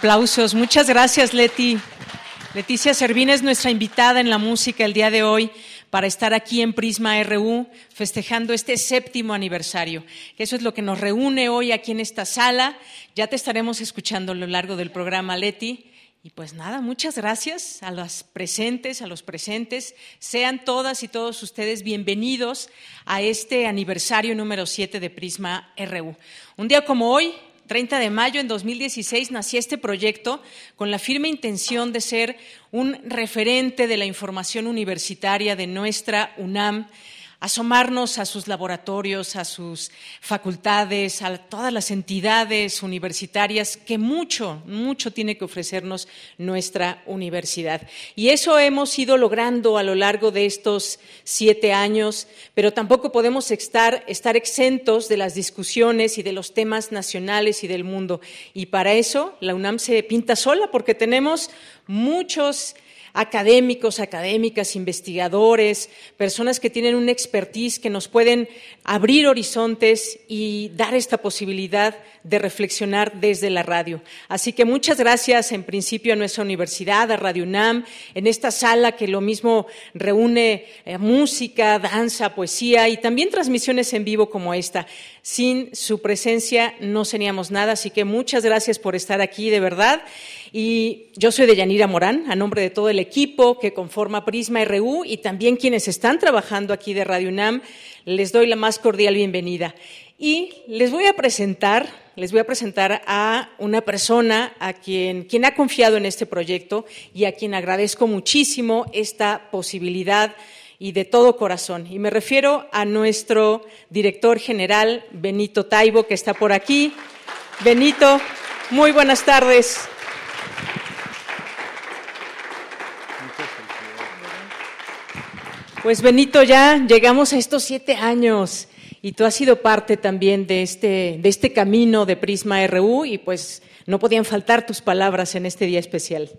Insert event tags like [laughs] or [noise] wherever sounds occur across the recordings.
Aplausos. Muchas gracias, Leti. Leticia Servín es nuestra invitada en la música el día de hoy para estar aquí en Prisma RU festejando este séptimo aniversario. Eso es lo que nos reúne hoy aquí en esta sala. Ya te estaremos escuchando a lo largo del programa, Leti. Y pues nada, muchas gracias a las presentes, a los presentes. Sean todas y todos ustedes bienvenidos a este aniversario número 7 de Prisma RU. Un día como hoy, 30 de mayo en 2016 nació este proyecto con la firme intención de ser un referente de la información universitaria de nuestra UNAM asomarnos a sus laboratorios, a sus facultades, a todas las entidades universitarias que mucho, mucho tiene que ofrecernos nuestra universidad. Y eso hemos ido logrando a lo largo de estos siete años, pero tampoco podemos estar, exentos de las discusiones y de los temas nacionales y del mundo. Y para eso la UNAM se pinta sola porque tenemos muchos académicos, académicas, investigadores, personas que tienen una expertise que nos pueden abrir horizontes y dar esta posibilidad de reflexionar desde la radio. Así que muchas gracias en principio a nuestra universidad, a Radio UNAM, en esta sala que lo mismo reúne eh, música, danza, poesía y también transmisiones en vivo como esta. Sin su presencia no seríamos nada, así que muchas gracias por estar aquí, de verdad. Y yo soy de Yanira Morán, a nombre de todo el equipo que conforma Prisma RU y también quienes están trabajando aquí de Radio UNAM, les doy la más cordial bienvenida. Y les voy a presentar, les voy a presentar a una persona a quien, quien ha confiado en este proyecto y a quien agradezco muchísimo esta posibilidad y de todo corazón. Y me refiero a nuestro director general, Benito Taibo, que está por aquí. Benito, muy buenas tardes. Pues Benito, ya llegamos a estos siete años y tú has sido parte también de este, de este camino de Prisma RU y pues no podían faltar tus palabras en este día especial.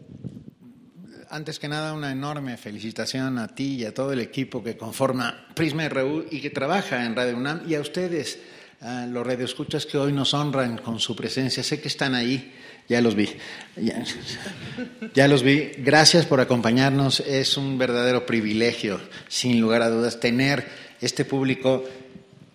Antes que nada, una enorme felicitación a ti y a todo el equipo que conforma Prisma RU y que trabaja en Radio UNAM y a ustedes, a los radioescuchas que hoy nos honran con su presencia. Sé que están ahí ya los vi. [laughs] Ya, los vi. Gracias por acompañarnos. Es un verdadero privilegio, sin lugar a dudas, tener este público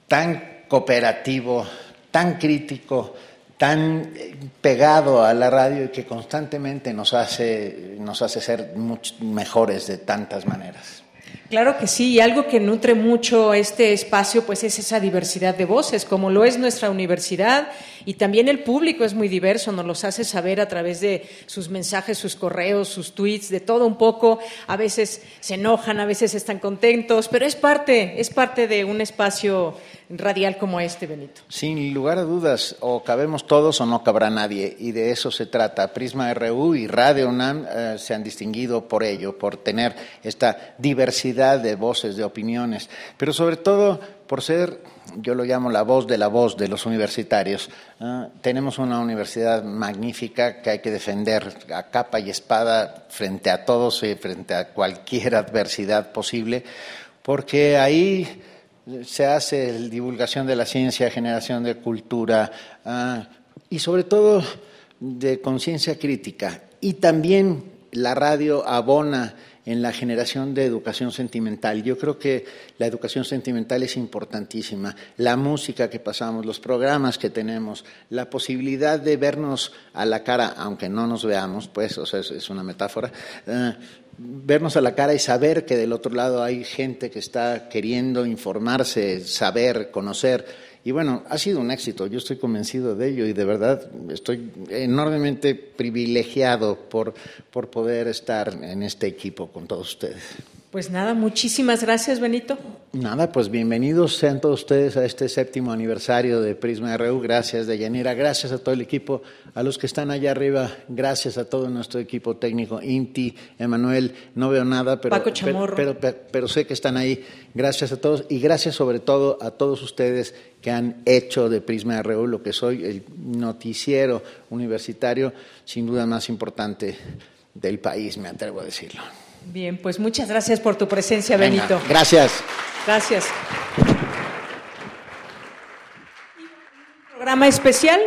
tan cooperativo, tan crítico, tan pegado a la radio y que constantemente nos hace, nos hace ser mejores de tantas maneras. Claro que sí, y algo que nutre mucho este espacio pues es esa diversidad de voces, como lo es nuestra universidad y también el público es muy diverso, nos los hace saber a través de sus mensajes, sus correos, sus tweets, de todo un poco, a veces se enojan, a veces están contentos, pero es parte, es parte de un espacio radial como este, Benito. Sin lugar a dudas, o cabemos todos o no cabrá nadie, y de eso se trata. Prisma RU y Radio UNAM eh, se han distinguido por ello, por tener esta diversidad de voces, de opiniones, pero sobre todo por ser, yo lo llamo la voz de la voz de los universitarios. Tenemos una universidad magnífica que hay que defender a capa y espada frente a todos y frente a cualquier adversidad posible, porque ahí se hace divulgación de la ciencia, generación de cultura ah, y sobre todo de conciencia crítica. Y también la radio abona en la generación de educación sentimental. Yo creo que la educación sentimental es importantísima. La música que pasamos, los programas que tenemos, la posibilidad de vernos a la cara, aunque no nos veamos, pues, o sea, es, una metáfora, ah, vernos a la cara y saber que del otro lado hay gente que está queriendo informarse, saber, conocer. Y bueno, ha sido un éxito, yo estoy convencido de ello y de verdad estoy enormemente privilegiado por, por poder estar en este equipo con todos ustedes. Pues nada, muchísimas gracias, Benito. Nada, pues bienvenidos sean todos ustedes a este séptimo aniversario de Prisma RU. Gracias, Deyanira. Gracias a todo el equipo, a los que están allá arriba. Gracias a todo nuestro equipo técnico, Inti, Emanuel. No veo nada, pero, pero, pero, sé que están ahí. Gracias a todos y gracias sobre todo a todos ustedes que han hecho de Prisma RU lo que soy, el noticiero universitario, sin duda más importante del país, me atrevo a decirlo. Bien, pues muchas gracias por tu presencia, Benito. Gracias. Gracias. programa especial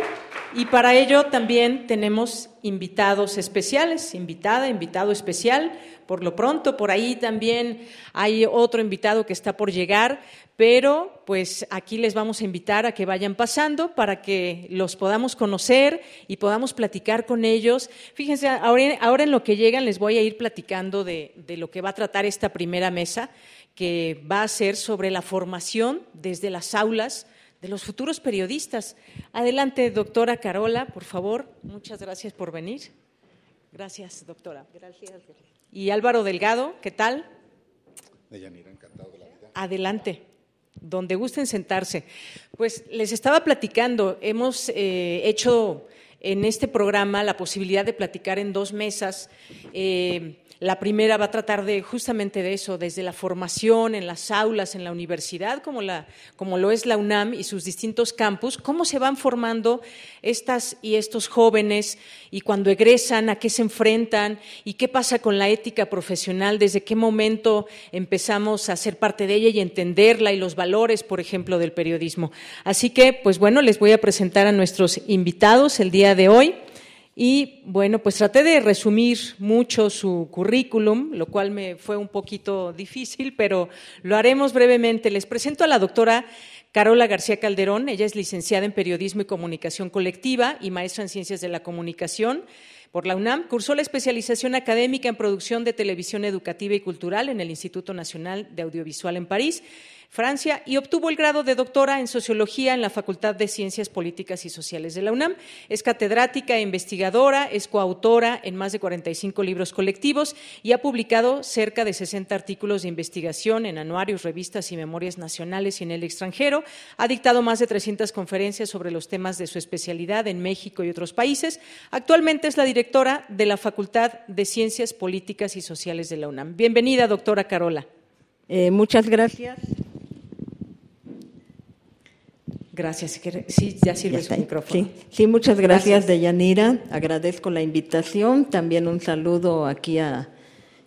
Y para ello también tenemos invitados especiales, invitada, invitado especial. Por lo pronto, por ahí también hay otro invitado que está por llegar, pero pues aquí les vamos a invitar a que vayan pasando para que los podamos conocer y podamos platicar con ellos. Fíjense, ahora, en lo que llegan les voy a ir platicando de, de lo que va a tratar esta primera mesa, que va a ser sobre la formación desde las aulas de los futuros periodistas. Adelante, doctora Carola, por favor. Muchas gracias por venir. Gracias, doctora. Gracias. Y Álvaro Delgado, ¿qué tal? encantado de la vida. Adelante, donde gusten sentarse. Pues les estaba platicando, hemos eh, hecho en este programa la posibilidad de platicar en dos mesas. Eh, la primera va a tratar de justamente de eso, desde la formación en las aulas, en la universidad, como, la, como lo es la UNAM y sus distintos campus, cómo se van formando estas y estos jóvenes y cuando egresan, a qué se enfrentan y qué pasa con la ética profesional, desde qué momento empezamos a ser parte de ella y entenderla y los valores, por ejemplo, del periodismo. Así que, pues bueno, les voy a presentar a nuestros invitados el día de hoy. Y bueno, pues traté de resumir mucho su currículum, lo cual me fue un poquito difícil, pero lo haremos brevemente. Les presento a la doctora Carola García Calderón. Ella es licenciada en Periodismo y Comunicación Colectiva y maestra en Ciencias de la Comunicación por la UNAM. Cursó la especialización académica en producción de televisión educativa y cultural en el Instituto Nacional de Audiovisual en París Francia, y obtuvo el grado de doctora en Sociología en la Facultad de Ciencias Políticas y Sociales de la UNAM. Es catedrática e investigadora, es coautora en más de 45 libros colectivos y ha publicado cerca de 60 artículos de investigación en anuarios, revistas y memorias nacionales y en el extranjero. Ha dictado más de 300 conferencias sobre los temas de su especialidad en México y otros países. Actualmente es la directora de la Facultad de Ciencias Políticas y Sociales de la UNAM. Bienvenida, doctora Carola. Eh, muchas gracias. Gracias. Sí, ya sirve su micrófono. Sí, muchas gracias, Deyanira. Agradezco la invitación. También un saludo aquí a,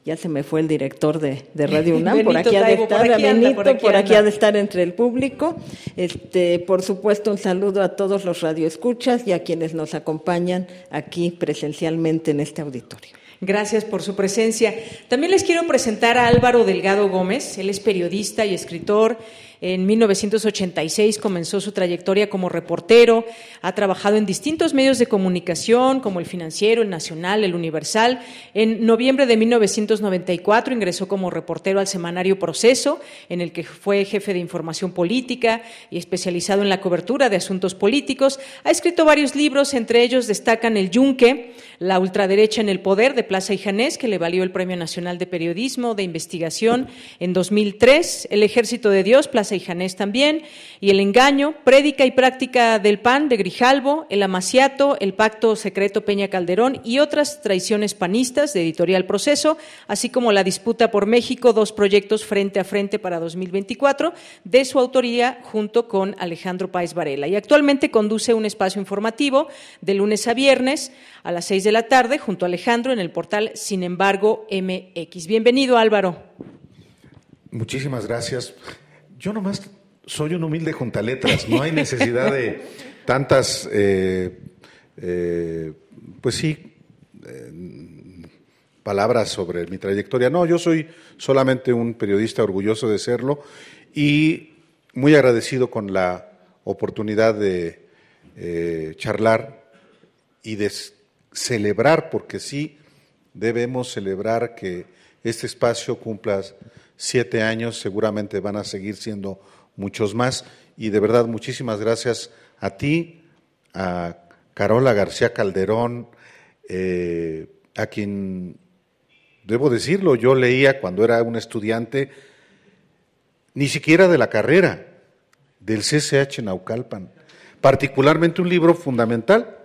ya se me fue el director de, Radio [laughs] UNAM, por aquí ha de estar, por aquí, por aquí, ha de estar entre el público. Este, por supuesto, un saludo a todos los radioescuchas y a quienes nos acompañan aquí presencialmente en este auditorio. Gracias por su presencia. También les quiero presentar a Álvaro Delgado Gómez. Él es periodista y escritor en 1986 comenzó su trayectoria como reportero, ha trabajado en distintos medios de comunicación como el Financiero, el Nacional, el Universal. En noviembre de 1994 ingresó como reportero al semanario Proceso, en el que fue jefe de información política y especializado en la cobertura de asuntos políticos. Ha escrito varios libros, entre ellos destacan El Yunque, La ultraderecha en el poder de Plaza y Janés, que le valió el Premio Nacional de Periodismo de Investigación en 2003, El Ejército de Dios, Plaza y Janés también, y el engaño, prédica y práctica del PAN de Grijalvo, el amaciato, el pacto secreto Peña Calderón y otras traiciones panistas de Editorial Proceso, así como la disputa por México, dos proyectos frente a frente para 2024, de su autoría junto con Alejandro Páez Varela. Y actualmente conduce un espacio informativo de lunes a viernes a las seis de la tarde junto a Alejandro en el portal Sin embargo MX. Bienvenido Álvaro. Muchísimas gracias. Yo nomás soy un humilde juntaletras, no hay necesidad de tantas, eh, eh, pues sí, eh, palabras sobre mi trayectoria. No, yo soy solamente un periodista orgulloso de serlo y muy agradecido con la oportunidad de charlar y de celebrar, porque sí debemos celebrar que este espacio cumpla siete años, seguramente van a seguir siendo muchos más. Y de verdad, muchísimas gracias a ti, a Carola García Calderón, eh, a quien, debo decirlo, yo leía cuando era un estudiante, ni siquiera de la carrera, del CCH Naucalpan, particularmente un libro fundamental,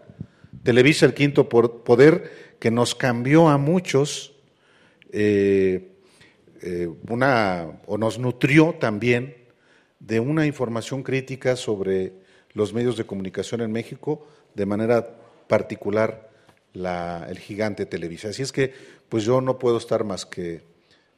Televisa el Quinto Poder, que nos cambió a muchos. Eh, eh, una, o nos nutrió también de una información crítica sobre los medios de comunicación en México, de manera particular la, el gigante Televisa. Así es que, pues yo no puedo estar más que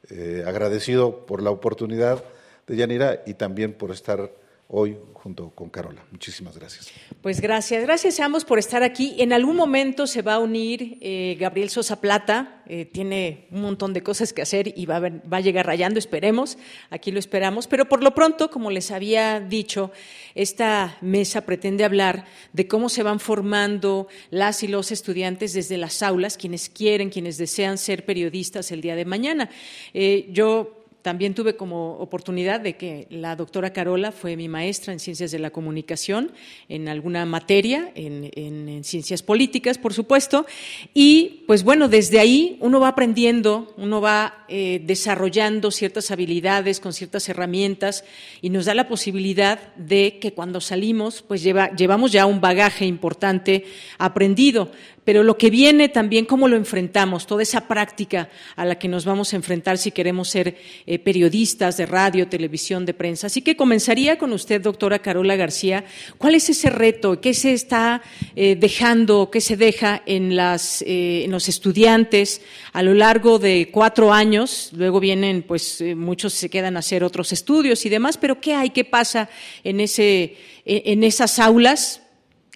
eh, agradecido por la oportunidad de Yanira y también por estar hoy junto con Carola. Muchísimas gracias. Pues gracias, gracias a ambos por estar aquí. En algún momento se va a unir eh, Gabriel Sosa Plata, eh, tiene un montón de cosas que hacer y va a, va a llegar rayando, esperemos, aquí lo esperamos. Pero por lo pronto, como les había dicho, esta mesa pretende hablar de cómo se van formando las y los estudiantes desde las aulas, quienes quieren, quienes desean ser periodistas el día de mañana. Eh, yo también tuve como oportunidad de que la doctora Carola fue mi maestra en ciencias de la comunicación, en alguna materia, en, ciencias políticas, por supuesto. Y pues bueno, desde ahí uno va aprendiendo, uno va eh, desarrollando ciertas habilidades con ciertas herramientas y nos da la posibilidad de que cuando salimos, pues llevamos ya un bagaje importante aprendido pero lo que viene también, cómo lo enfrentamos, toda esa práctica a la que nos vamos a enfrentar si queremos ser eh, periodistas de radio, televisión, de prensa. Así que comenzaría con usted, doctora Carola García. ¿Cuál es ese reto? ¿Qué se está eh, dejando, qué se deja en, las, eh, en los estudiantes a lo largo de cuatro años? Luego vienen, pues muchos se quedan a hacer otros estudios y demás, pero ¿qué hay? ¿Qué pasa en, ese, en esas aulas?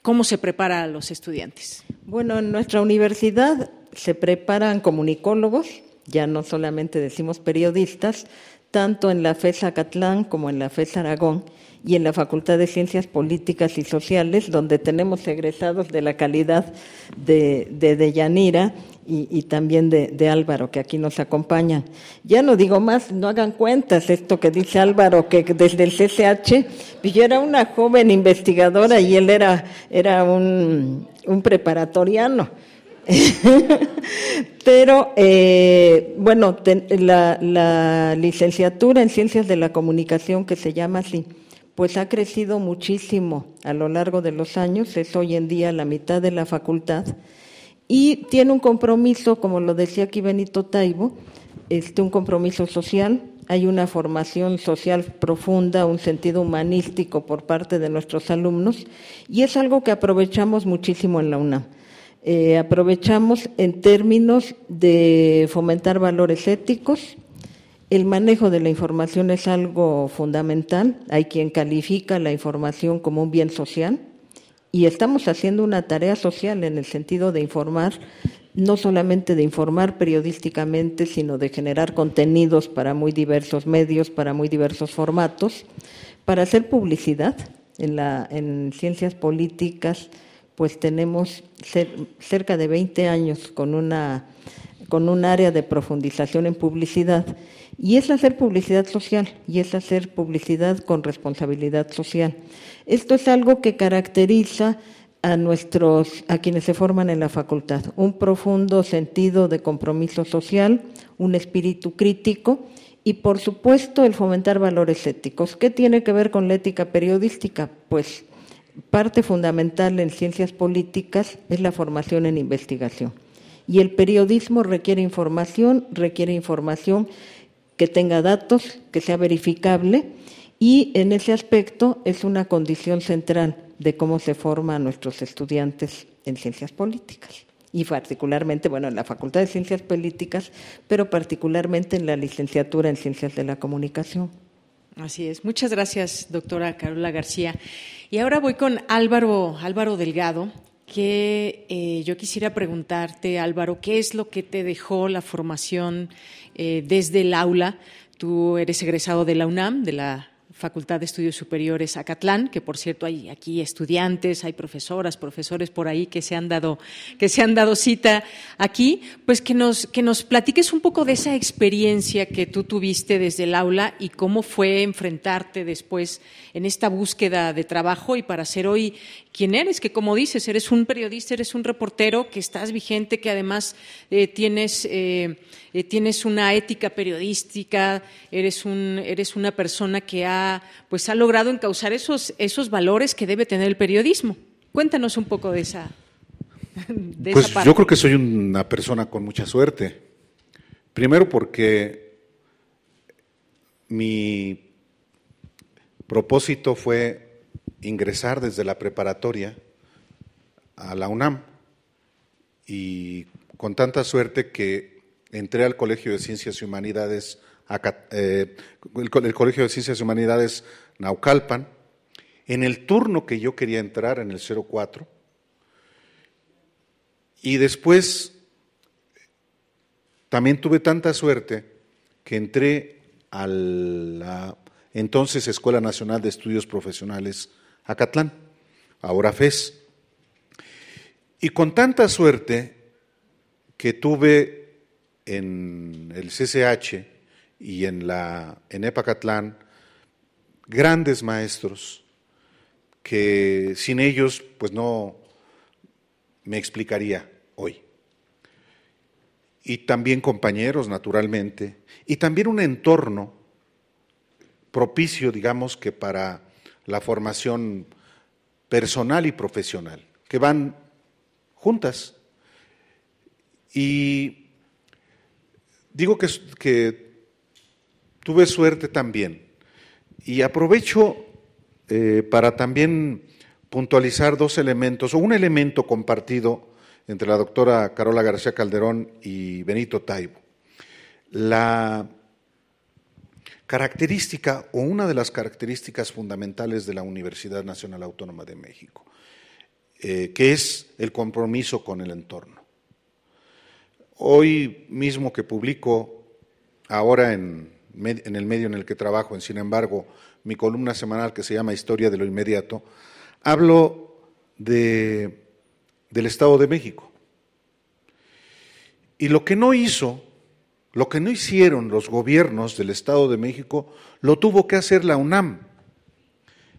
¿Cómo se prepara a los estudiantes? Bueno, en nuestra universidad se preparan comunicólogos, ya no solamente decimos periodistas, tanto en la FES Acatlán como en la FES Aragón y en la Facultad de Ciencias Políticas y Sociales, donde tenemos egresados de la calidad de, de Deyanira y, también de, Álvaro, que aquí nos acompañan. Ya no digo más, no hagan cuentas esto que dice Álvaro, que desde el CCH, pues yo era una joven investigadora y él era, era un, un preparatoriano. [laughs] Pero, eh, bueno, la, la licenciatura en Ciencias de la Comunicación, que se llama así, pues ha crecido muchísimo a lo largo de los años, es hoy en día la mitad de la facultad y tiene un compromiso, como lo decía aquí Benito Taibo, este, un compromiso social, hay una formación social profunda, un sentido humanístico por parte de nuestros alumnos y es algo que aprovechamos muchísimo en la UNAM. Eh, aprovechamos en términos de fomentar valores éticos, el manejo de la información es algo fundamental, hay quien califica la información como un bien social, y estamos haciendo una tarea social en el sentido de informar, no solamente de informar periodísticamente, sino de generar contenidos para muy diversos medios, para muy diversos formatos, para hacer publicidad. En, la, en ciencias políticas, pues tenemos cerca de 20 años con, una, con un área de profundización en publicidad y es hacer publicidad social y es hacer publicidad con responsabilidad social. Esto es algo que caracteriza a nuestros a quienes se forman en la facultad, un profundo sentido de compromiso social, un espíritu crítico y por supuesto el fomentar valores éticos. ¿Qué tiene que ver con la ética periodística? Pues parte fundamental en ciencias políticas es la formación en investigación. Y el periodismo requiere información, requiere información que tenga datos, que sea verificable y en ese aspecto es una condición central de cómo se forman nuestros estudiantes en ciencias políticas y particularmente, bueno, en la Facultad de Ciencias Políticas, pero particularmente en la licenciatura en Ciencias de la Comunicación. Así es. Muchas gracias, doctora Carola García. Y ahora voy con Álvaro, Álvaro Delgado, que eh, yo quisiera preguntarte, Álvaro, ¿qué es lo que te dejó la formación eh, desde el aula? Tú eres egresado de la UNAM, de la Facultad de Estudios Superiores Acatlán, que por cierto hay aquí estudiantes, hay profesoras, profesores por ahí que se han dado, que se han dado cita aquí, pues que nos, que nos platiques un poco de esa experiencia que tú tuviste desde el aula y cómo fue enfrentarte después en esta búsqueda de trabajo y para ser hoy quien eres, que como dices, eres un periodista, eres un reportero, que estás vigente, que además eh, tienes, eh, eh, tienes una ética periodística, eres, un, eres una persona que ha, pues, ha logrado encauzar esos, esos valores que debe tener el periodismo. Cuéntanos un poco de esa. pues yo creo que soy una persona con mucha suerte. Primero porque mi propósito fue ingresar desde la preparatoria a la UNAM. Y con tanta suerte que entré al Colegio de Ciencias y Humanidades, eh, el, Colegio de Ciencias y Humanidades Naucalpan, en el turno que yo quería entrar, en el 04, y después también tuve tanta suerte que entré a la entonces Escuela Nacional de Estudios Profesionales Acatlán, ahora FES. Y con tanta suerte que tuve en el CCH y en la en Epacatlán grandes maestros que sin ellos pues no me explicaría hoy. Y también compañeros, naturalmente, y también un entorno propicio, digamos, que para la formación personal y profesional, que van juntas. Y digo que, que tuve suerte también. Y aprovecho eh, para también puntualizar dos elementos, o un elemento compartido entre la doctora Carola García Calderón y Benito Taibo. La característica o una de las características fundamentales de la Universidad Nacional Autónoma de México, eh, que es el compromiso con el entorno. Hoy mismo que publico, ahora en, el medio en el que trabajo, en sin embargo, mi columna semanal que se llama Historia de lo Inmediato, hablo de, del Estado de México. Y lo que no hizo, lo que no hicieron los gobiernos del Estado de México, lo tuvo que hacer la UNAM.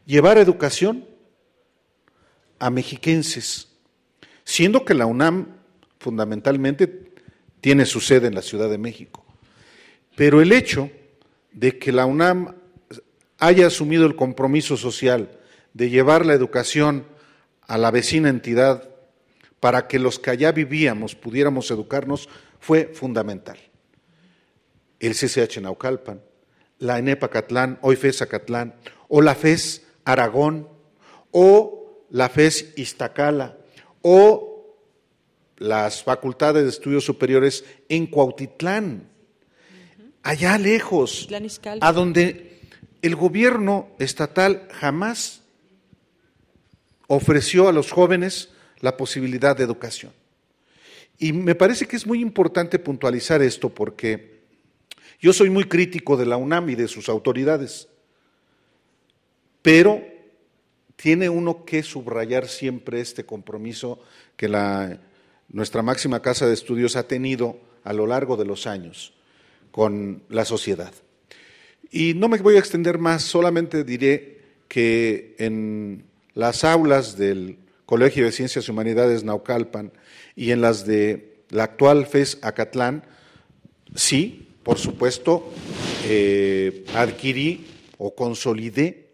Llevar educación a mexiquenses, siendo que la UNAM fundamentalmente tiene su sede en la Ciudad de México. Pero el hecho de que la UNAM haya asumido el compromiso social de llevar la educación a la vecina entidad para que los que allá vivíamos pudiéramos educarnos fue fundamental. El CCH Naucalpan, la ENEPA Catlán, hoy FES Acatlán, o la FES Aragón, o la FES Iztacala, o las facultades de estudios superiores en Cuautitlán, allá lejos, a donde el gobierno estatal jamás ofreció a los jóvenes la posibilidad de educación. Y me parece que es muy importante puntualizar esto porque yo soy muy crítico de la UNAM y de sus autoridades, pero tiene uno que subrayar siempre este compromiso que nuestra máxima casa de estudios ha tenido a lo largo de los años con la sociedad. Y no me voy a extender más, solamente diré que en las aulas del Colegio de Ciencias y Humanidades Naucalpan y en las de la actual FES Acatlán, sí, por supuesto, eh, adquirí o consolidé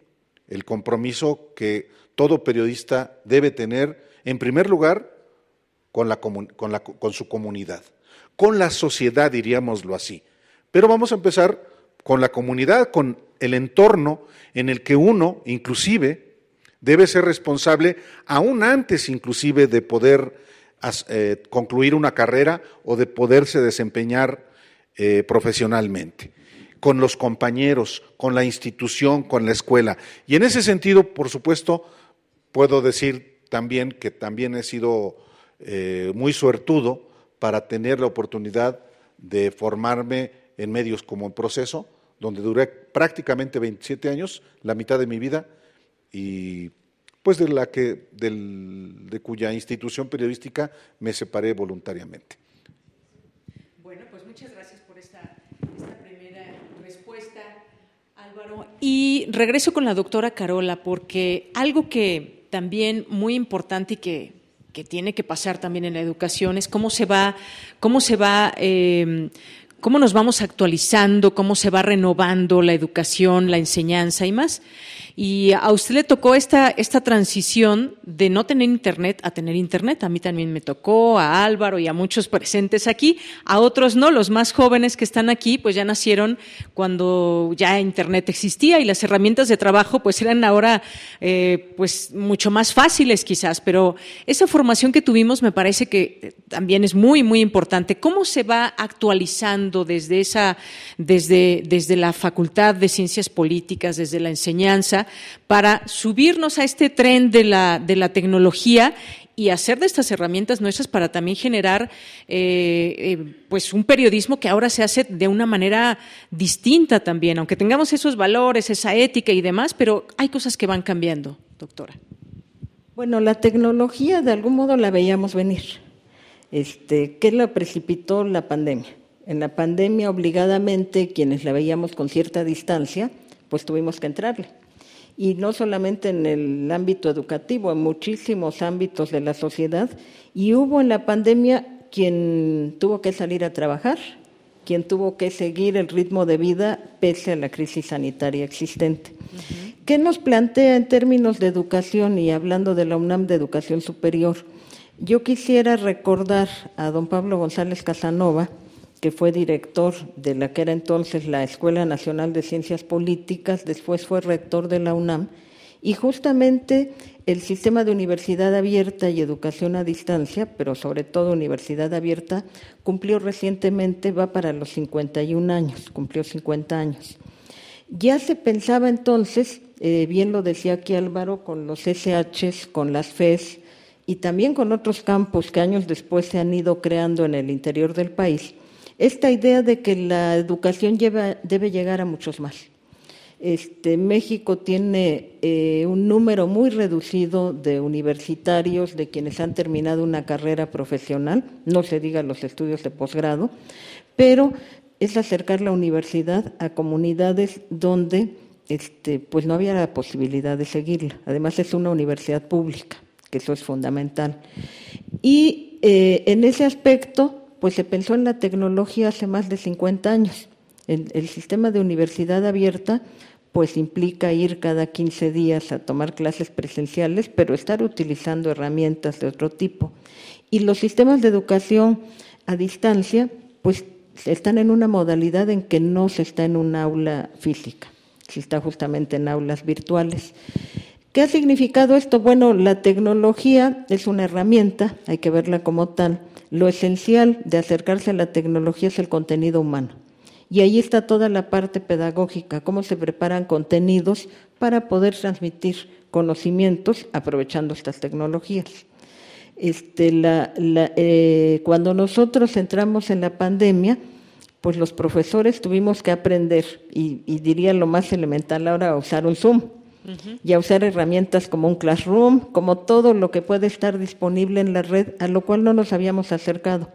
el compromiso que todo periodista debe tener, en primer lugar, con, la, con, la, con su comunidad, con la sociedad, diríamoslo así. Pero vamos a empezar con la comunidad, con el entorno en el que uno, inclusive, debe ser responsable, aún antes inclusive de poder eh, concluir una carrera o de poderse desempeñar eh, profesionalmente, con los compañeros, con la institución, con la escuela. Y en ese sentido, por supuesto, puedo decir también que también he sido eh, muy suertudo para tener la oportunidad de formarme en medios como en proceso, donde duré prácticamente 27 años, la mitad de mi vida, y pues de la que, de cuya institución periodística me separé voluntariamente. Bueno, pues muchas gracias por esta, esta primera respuesta, Álvaro. Y regreso con la doctora Carola, porque algo que también muy importante y que, que tiene que pasar también en la educación es cómo se va, cómo se va eh, cómo nos vamos actualizando, cómo se va renovando la educación, la enseñanza y más. Y a usted le tocó esta, esta transición de no tener internet a tener internet. A mí también me tocó, a Álvaro y a muchos presentes aquí, a otros no, los más jóvenes que están aquí, pues ya nacieron cuando ya internet existía y las herramientas de trabajo pues eran ahora eh, pues mucho más fáciles quizás, pero esa formación que tuvimos me parece que también es muy, muy importante. ¿Cómo se va actualizando desde esa, desde, desde la Facultad de Ciencias Políticas, desde la enseñanza? Para subirnos a este tren de la, de la tecnología y hacer de estas herramientas nuestras para también generar eh, eh, pues un periodismo que ahora se hace de una manera distinta también, aunque tengamos esos valores, esa ética y demás, pero hay cosas que van cambiando, doctora. Bueno, la tecnología de algún modo la veíamos venir. Este, ¿Qué la precipitó la pandemia? En la pandemia, obligadamente, quienes la veíamos con cierta distancia, pues tuvimos que entrarle y no solamente en el ámbito educativo, en muchísimos ámbitos de la sociedad. Y hubo en la pandemia quien tuvo que salir a trabajar, quien tuvo que seguir el ritmo de vida pese a la crisis sanitaria existente. ¿Qué nos plantea en términos de educación y hablando de la UNAM de Educación Superior? Yo quisiera recordar a don Pablo González Casanova, que fue director de la que era entonces la Escuela Nacional de Ciencias Políticas, después fue rector de la UNAM, y justamente el sistema de universidad abierta y educación a distancia, pero sobre todo universidad abierta, cumplió recientemente, va para los 51 años, cumplió 50 años. Ya se pensaba entonces, eh, bien lo decía aquí Álvaro, con los SHs, con las FES y también con otros campos que años después se han ido creando en el interior del país, esta idea de que la educación debe llegar a muchos más. Este, México tiene eh, un número muy reducido de universitarios, de quienes han terminado una carrera profesional, no se diga los estudios de posgrado, pero es acercar la universidad a comunidades donde este, pues no había la posibilidad de seguirla. Además es una universidad pública, que eso es fundamental. Y eh, en ese aspecto, pues se pensó en la tecnología hace más de 50 años. El, sistema de universidad abierta pues implica ir cada 15 días a tomar clases presenciales, pero estar utilizando herramientas de otro tipo. Y los sistemas de educación a distancia, pues están en una modalidad en que no se está en un aula física, se está justamente en aulas virtuales. ¿Qué ha significado esto? Bueno, la tecnología es una herramienta, hay que verla como tal, lo esencial de acercarse a la tecnología es el contenido humano. Y ahí está toda la parte pedagógica, cómo se preparan contenidos para poder transmitir conocimientos aprovechando estas tecnologías. Este, eh, cuando nosotros entramos en la pandemia, pues los profesores tuvimos que aprender, y, y diría lo más elemental ahora, a usar un Zoom y a usar herramientas como un Classroom, como todo lo que puede estar disponible en la red, a lo cual no nos habíamos acercado.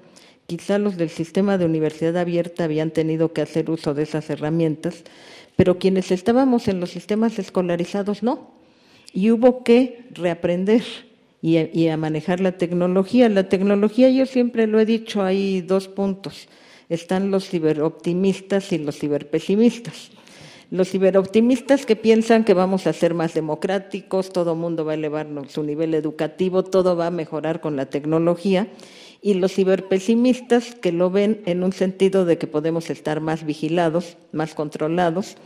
Quizá los del sistema de universidad abierta habían tenido que hacer uso de esas herramientas, pero quienes estábamos en los sistemas escolarizados no. Y hubo que reaprender y y a manejar la tecnología. La tecnología, yo siempre lo he dicho, hay dos puntos. Están los ciberoptimistas y los ciberpesimistas. Los ciberoptimistas que piensan que vamos a ser más democráticos, todo mundo va a elevar su nivel educativo, todo va a mejorar con la tecnología, y los ciberpesimistas que lo ven en un sentido de que podemos estar más vigilados, más controlados,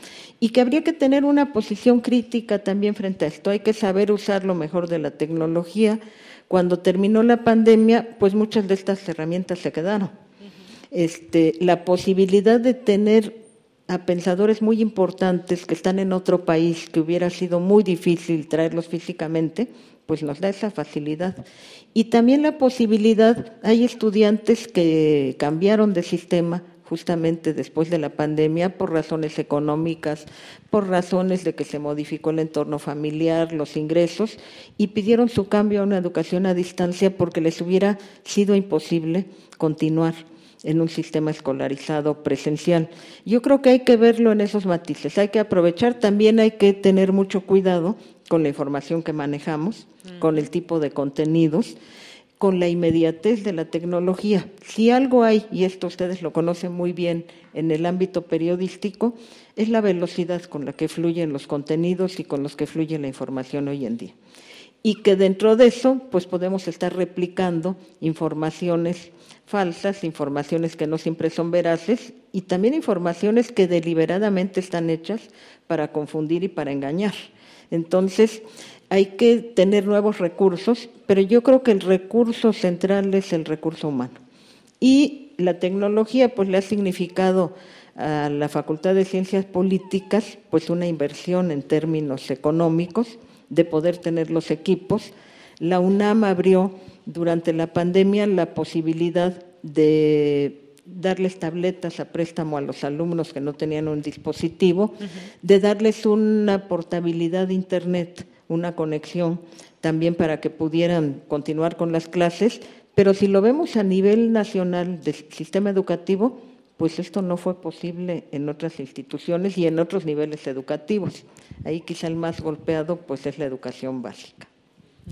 y que habría que tener una posición crítica también frente a esto. Hay que saber usar lo mejor de la tecnología. Cuando terminó la pandemia, pues muchas de estas herramientas se quedaron. Este, la posibilidad de tener a pensadores muy importantes que están en otro país, que hubiera sido muy difícil traerlos físicamente, pues nos da esa facilidad. Y también la posibilidad, hay estudiantes que cambiaron de sistema justamente después de la pandemia por razones económicas, por razones de que se modificó el entorno familiar, los ingresos, y pidieron su cambio a una educación a distancia porque les hubiera sido imposible continuar en un sistema escolarizado presencial. Yo creo que hay que verlo en esos matices, hay que aprovechar, también hay que tener mucho cuidado con la información que manejamos, con el tipo de contenidos, con la inmediatez de la tecnología. Si algo hay, y esto ustedes lo conocen muy bien en el ámbito periodístico, es la velocidad con la que fluyen los contenidos y con los que fluye la información hoy en día. Y que dentro de eso, pues podemos estar replicando informaciones falsas, informaciones que no siempre son veraces y también informaciones que deliberadamente están hechas para confundir y para engañar. Entonces, hay que tener nuevos recursos, pero yo creo que el recurso central es el recurso humano. Y la tecnología pues le ha significado a la Facultad de Ciencias Políticas pues una inversión en términos económicos de poder tener los equipos. La UNAM abrió durante la pandemia la posibilidad de darles tabletas a préstamo a los alumnos que no tenían un dispositivo, de darles una portabilidad de Internet, una conexión también para que pudieran continuar con las clases, pero si lo vemos a nivel nacional del sistema educativo, pues esto no fue posible en otras instituciones y en otros niveles educativos. Ahí quizá el más golpeado pues es la educación básica.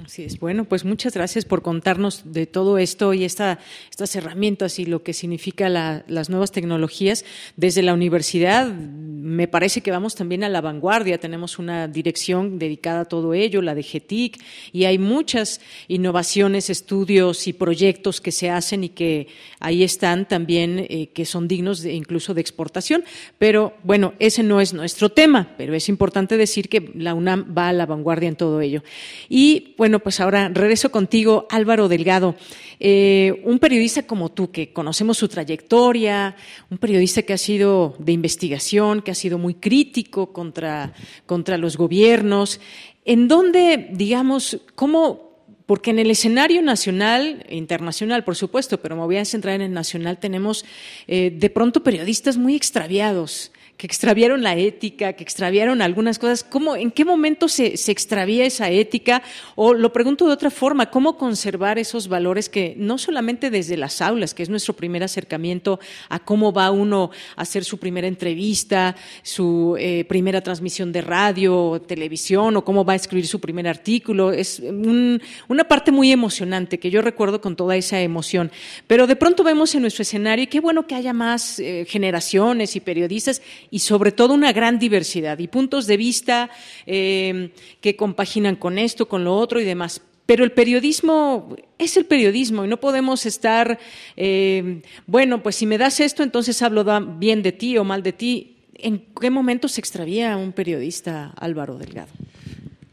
Así es. Bueno, pues muchas gracias por contarnos de todo esto y esta, estas herramientas y lo que significa las nuevas tecnologías. Desde la universidad, me parece que vamos también a la vanguardia. Tenemos una dirección dedicada a todo ello, la de GETIC, y hay muchas innovaciones, estudios y proyectos que se hacen y que ahí están también, eh, que son dignos de, incluso de exportación. Pero bueno, ese no es nuestro tema, pero es importante decir que la UNAM va a la vanguardia en todo ello. Y bueno, pues ahora regreso contigo, Álvaro Delgado, eh, un periodista como tú, que conocemos su trayectoria, un periodista que ha sido de investigación, que ha sido muy crítico contra, contra los gobiernos, en dónde, digamos, cómo porque en el escenario nacional internacional, por supuesto, pero me voy a centrar en el nacional, tenemos eh, de pronto periodistas muy extraviados, que extraviaron la ética, que extraviaron algunas cosas. ¿Cómo, ¿En qué momento se, se, extravía esa ética? O lo pregunto de otra forma, ¿cómo conservar esos valores que no solamente desde las aulas, que es nuestro primer acercamiento a cómo va uno a hacer su primera entrevista, su eh, primera transmisión de radio, televisión, o cómo va a escribir su primer artículo? Es una parte muy emocionante que yo recuerdo con toda esa emoción. Pero de pronto vemos en nuestro escenario, y qué bueno que haya más eh, generaciones y periodistas y sobre todo una gran diversidad y puntos de vista eh, que compaginan con esto, con lo otro y demás. Pero el periodismo es el periodismo y no podemos estar, eh, bueno, pues si me das esto, entonces hablo bien de ti o mal de ti. ¿En qué momento se extravía un periodista, Álvaro Delgado?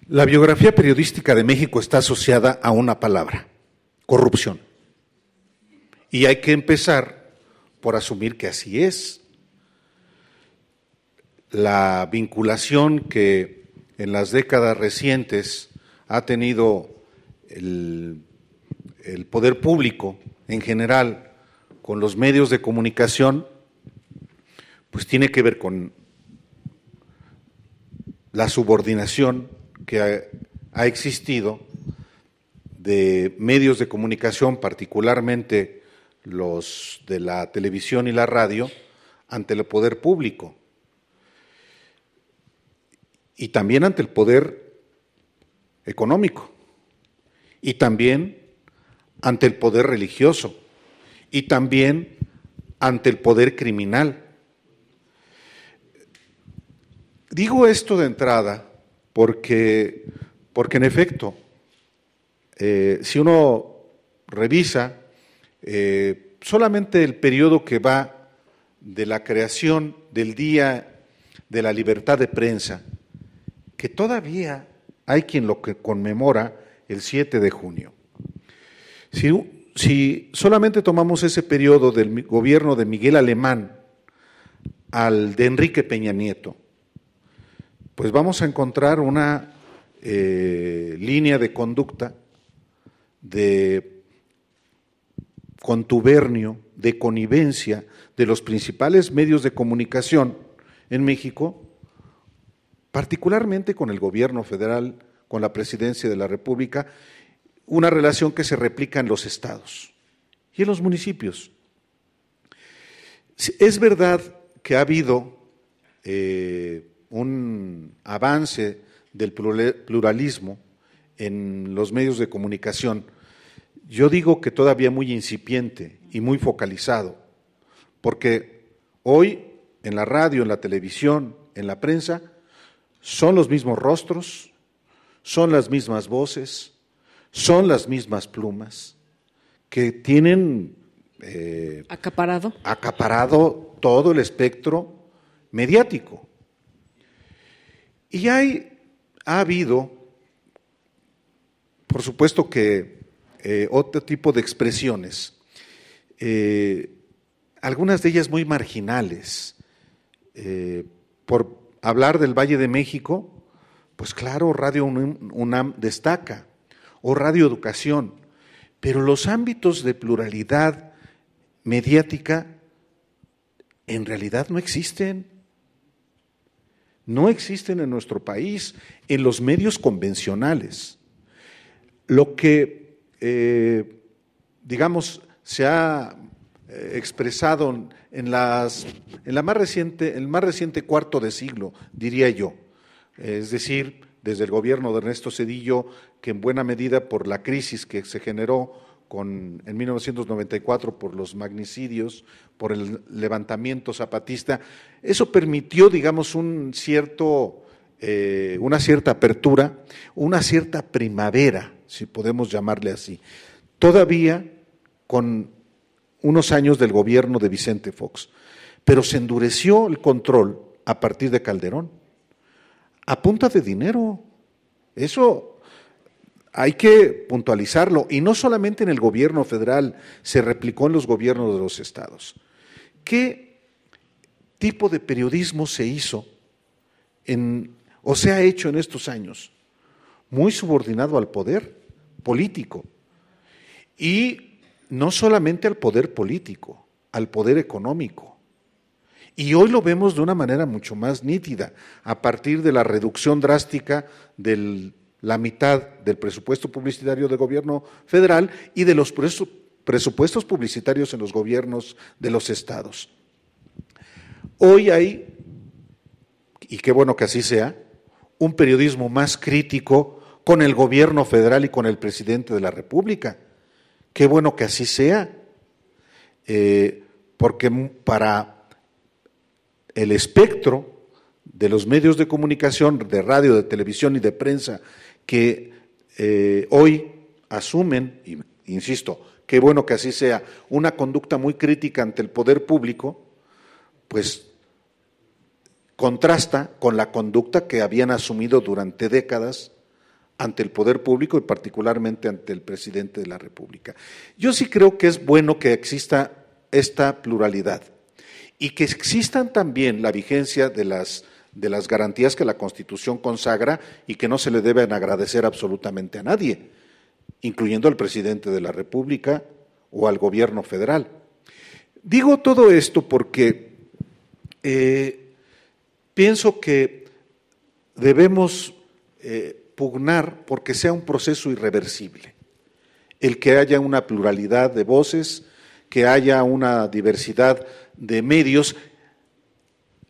La biografía periodística de México está asociada a una palabra, corrupción. Y hay que empezar por asumir que así es la vinculación que en las décadas recientes ha tenido el, poder público en general con los medios de comunicación, pues tiene que ver con la subordinación que ha, ha existido de medios de comunicación, particularmente los de la televisión y la radio, ante el poder público y también ante el poder económico y también ante el poder religioso y también ante el poder criminal. Digo esto de entrada porque, porque en efecto, eh, si uno revisa eh, solamente el periodo que va de la creación del Día de la Libertad de Prensa que todavía hay quien lo que conmemora el 7 de junio. Si, solamente tomamos ese periodo del gobierno de Miguel Alemán al de Enrique Peña Nieto, pues vamos a encontrar una eh, línea de conducta de contubernio, de connivencia de los principales medios de comunicación en México particularmente con el gobierno federal, con la presidencia de la República, una relación que se replica en los estados y en los municipios. Es verdad que ha habido eh, un avance del pluralismo en los medios de comunicación, yo digo que todavía muy incipiente y muy focalizado, porque hoy en la radio, en la televisión, en la prensa, son los mismos rostros, son las mismas voces, son las mismas plumas que tienen eh, acaparado. acaparado todo el espectro mediático. Y hay, ha habido, por supuesto que eh, otro tipo de expresiones, eh, algunas de ellas muy marginales, por hablar del Valle de México, pues claro, Radio UNAM destaca, o Radio Educación, pero los ámbitos de pluralidad mediática en realidad no existen. No existen en nuestro país, en los medios convencionales. Lo que, eh, digamos, se ha eh, expresado en, las, en la más reciente, el más reciente cuarto de siglo, diría yo. Es decir, desde el gobierno de Ernesto Cedillo, que en buena medida por la crisis que se generó con, en 1994 por los magnicidios, por el levantamiento zapatista, eso permitió, digamos, un cierto, eh, una cierta apertura, una cierta primavera, si podemos llamarle así. Todavía con unos años del gobierno de Vicente Fox, pero se endureció el control a partir de Calderón, a punta de dinero. Eso hay que puntualizarlo, y no solamente en el gobierno federal, se replicó en los gobiernos de los estados. ¿Qué tipo de periodismo se hizo o se ha hecho en estos años? Muy subordinado al poder político. Y no solamente al poder político, al poder económico. Y hoy lo vemos de una manera mucho más nítida, a partir de la reducción drástica de la mitad del presupuesto publicitario del gobierno federal y de los presupuestos publicitarios en los gobiernos de los estados. Hoy hay, y qué bueno que así sea, un periodismo más crítico con el gobierno federal y con el presidente de la República Qué bueno que así sea, eh, porque para el espectro de los medios de comunicación, de radio, de televisión y de prensa, que eh, hoy asumen, y, insisto, qué bueno que así sea, una conducta muy crítica ante el poder público, pues contrasta con la conducta que habían asumido durante décadas ante el poder público y particularmente ante el presidente de la República. Yo sí creo que es bueno que exista esta pluralidad y que existan también la vigencia de las, de las garantías que la Constitución consagra y que no se le deben agradecer absolutamente a nadie, incluyendo al presidente de la República o al gobierno federal. Digo todo esto porque eh, pienso que debemos eh, pugnar porque sea un proceso irreversible, el que haya una pluralidad de voces, que haya una diversidad de medios,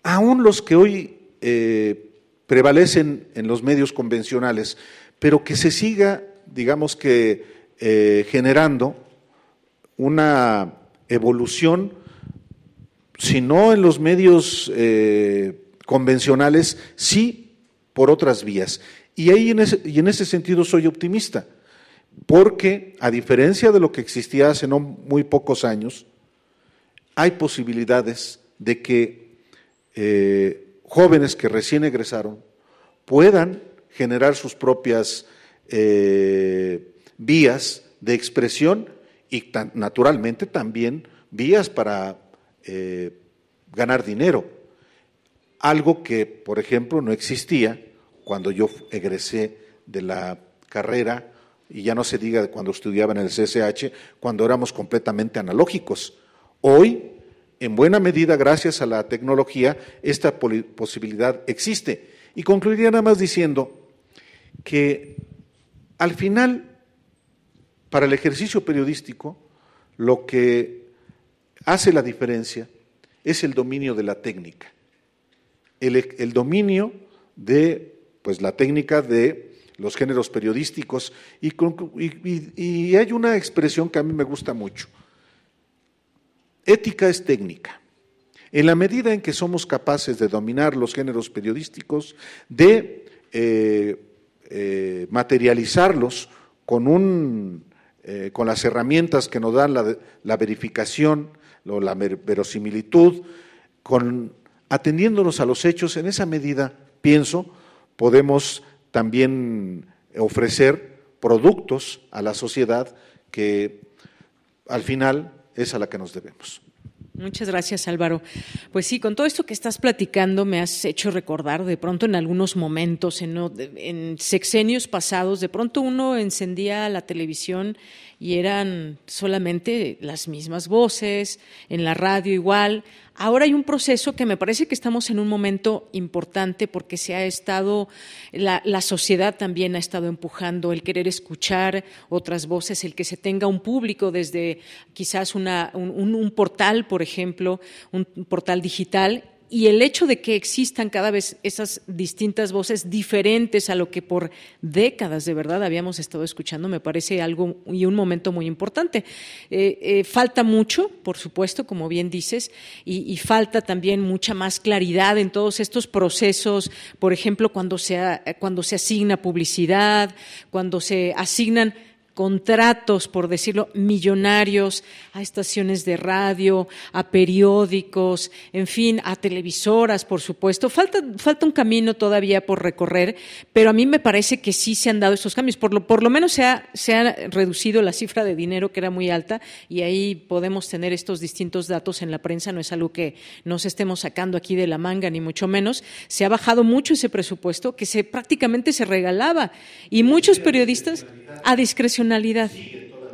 aún los que hoy eh, prevalecen en los medios convencionales, pero que se siga, digamos que, eh, generando una evolución, si no en los medios eh, convencionales, sí por otras vías. Y ahí en ese, y en ese sentido soy optimista, porque a diferencia de lo que existía hace no muy pocos años, hay posibilidades de que eh, jóvenes que recién egresaron puedan generar sus propias eh, vías de expresión y naturalmente también vías para eh, ganar dinero. Algo que, por ejemplo, no existía cuando yo egresé de la carrera, y ya no se diga de cuando estudiaba en el CSH, cuando éramos completamente analógicos. Hoy, en buena medida, gracias a la tecnología, esta posibilidad existe. Y concluiría nada más diciendo que al final, para el ejercicio periodístico, lo que hace la diferencia es el dominio de la técnica, el, el dominio de pues la técnica de los géneros periodísticos y, y, hay una expresión que a mí me gusta mucho. Ética es técnica. En la medida en que somos capaces de dominar los géneros periodísticos, de eh, eh, materializarlos con, un, eh, con las herramientas que nos dan la, la verificación o la verosimilitud, con, atendiéndonos a los hechos, en esa medida, pienso, podemos también ofrecer productos a la sociedad que al final es a la que nos debemos. Muchas gracias, Álvaro. Pues sí, con todo esto que estás platicando me has hecho recordar de pronto en algunos momentos, en, en sexenios pasados, de pronto uno encendía la televisión y eran solamente las mismas voces, en la radio igual. Ahora hay un proceso que me parece que estamos en un momento importante porque se ha estado, la, sociedad también ha estado empujando el querer escuchar otras voces, el que se tenga un público desde quizás una, un portal, por ejemplo, un portal digital y el hecho de que existan cada vez esas distintas voces diferentes a lo que por décadas de verdad habíamos estado escuchando me parece algo y un momento muy importante. Eh, eh, falta mucho, por supuesto, como bien dices, y, y, falta también mucha más claridad en todos estos procesos, por ejemplo, cuando se, cuando se asigna publicidad, cuando se asignan contratos, por decirlo, millonarios a estaciones de radio, a periódicos, en fin, a televisoras, por supuesto. Falta, falta un camino todavía por recorrer, pero a mí me parece que sí se han dado estos cambios. Por lo, por lo menos se ha, se ha reducido la cifra de dinero, que era muy alta, y ahí podemos tener estos distintos datos en la prensa. No es algo que nos estemos sacando aquí de la manga, ni mucho menos. Se ha bajado mucho ese presupuesto, que se prácticamente se regalaba. Y muchos periodistas, a discreción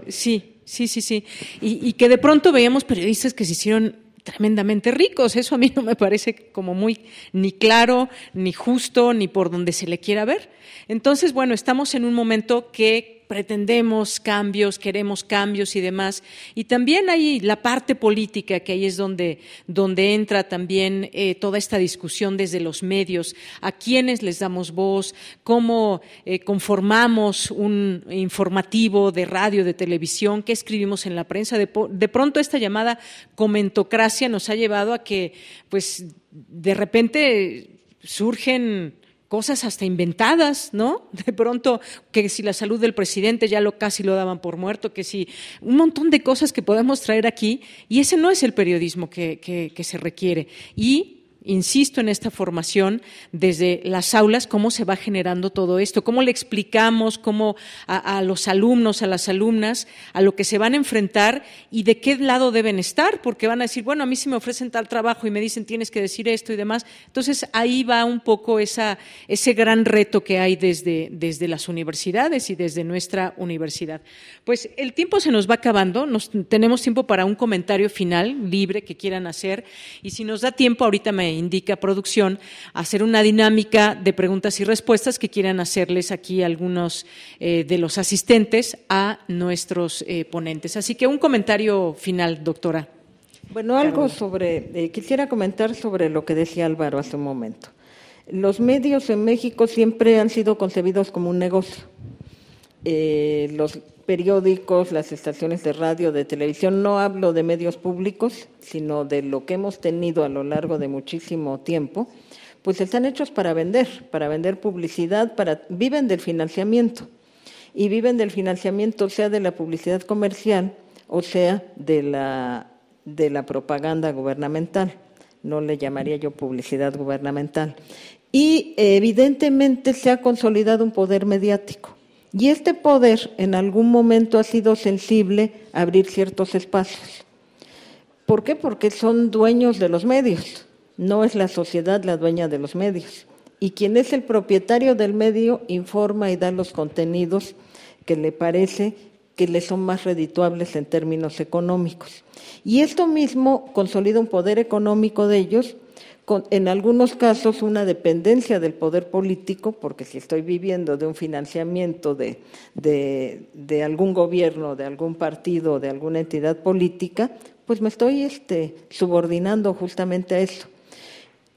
Sí, sí, sí, sí. Y, que de pronto veíamos periodistas que se hicieron tremendamente ricos. Eso a mí no me parece como muy ni claro, ni justo, ni por donde se le quiera ver. Entonces, bueno, estamos en un momento que pretendemos cambios, queremos cambios y demás. Y también hay la parte política, que ahí es donde, donde entra también eh, toda esta discusión desde los medios, a quiénes les damos voz, cómo eh, conformamos un informativo de radio, de televisión, qué escribimos en la prensa. De, de pronto esta llamada comentocracia nos ha llevado a que, pues, de repente surgen cosas hasta inventadas, ¿no? De pronto, que si la salud del presidente ya lo casi lo daban por muerto, que si un montón de cosas que podemos traer aquí, y ese no es el periodismo que, que se requiere. Y insisto en esta formación desde las aulas, cómo se va generando todo esto, cómo le explicamos cómo a, los alumnos, a las alumnas, a lo que se van a enfrentar y de qué lado deben estar, porque van a decir, bueno, a mí si me ofrecen tal trabajo y me dicen tienes que decir esto y demás. Entonces ahí va un poco esa, ese gran reto que hay desde, desde las universidades y desde nuestra universidad. Pues el tiempo se nos va acabando, nos, tenemos tiempo para un comentario final libre que quieran hacer y si nos da tiempo, ahorita me indica producción, hacer una dinámica de preguntas y respuestas que quieran hacerles aquí algunos eh, de los asistentes a nuestros eh, ponentes. Así que un comentario final, doctora. Bueno, algo sobre, eh, quisiera comentar sobre lo que decía Álvaro hace un momento. Los medios en México siempre han sido concebidos como un negocio. los periódicos, las estaciones de radio, de televisión, no hablo de medios públicos, sino de lo que hemos tenido a lo largo de muchísimo tiempo, pues están hechos para vender, para vender publicidad, para viven del financiamiento y viven del financiamiento sea de la publicidad comercial o sea de la de la propaganda gubernamental. No le llamaría yo publicidad gubernamental. Y evidentemente se ha consolidado un poder mediático y este poder en algún momento ha sido sensible a abrir ciertos espacios. ¿Por qué? Porque son dueños de los medios. No es la sociedad la dueña de los medios. Y quien es el propietario del medio informa y da los contenidos que le parece que le son más redituables en términos económicos. Y esto mismo consolida un poder económico de ellos en algunos casos una dependencia del poder político, porque si estoy viviendo de un financiamiento de, de, algún gobierno, de algún partido, de alguna entidad política, pues me estoy este, subordinando justamente a eso.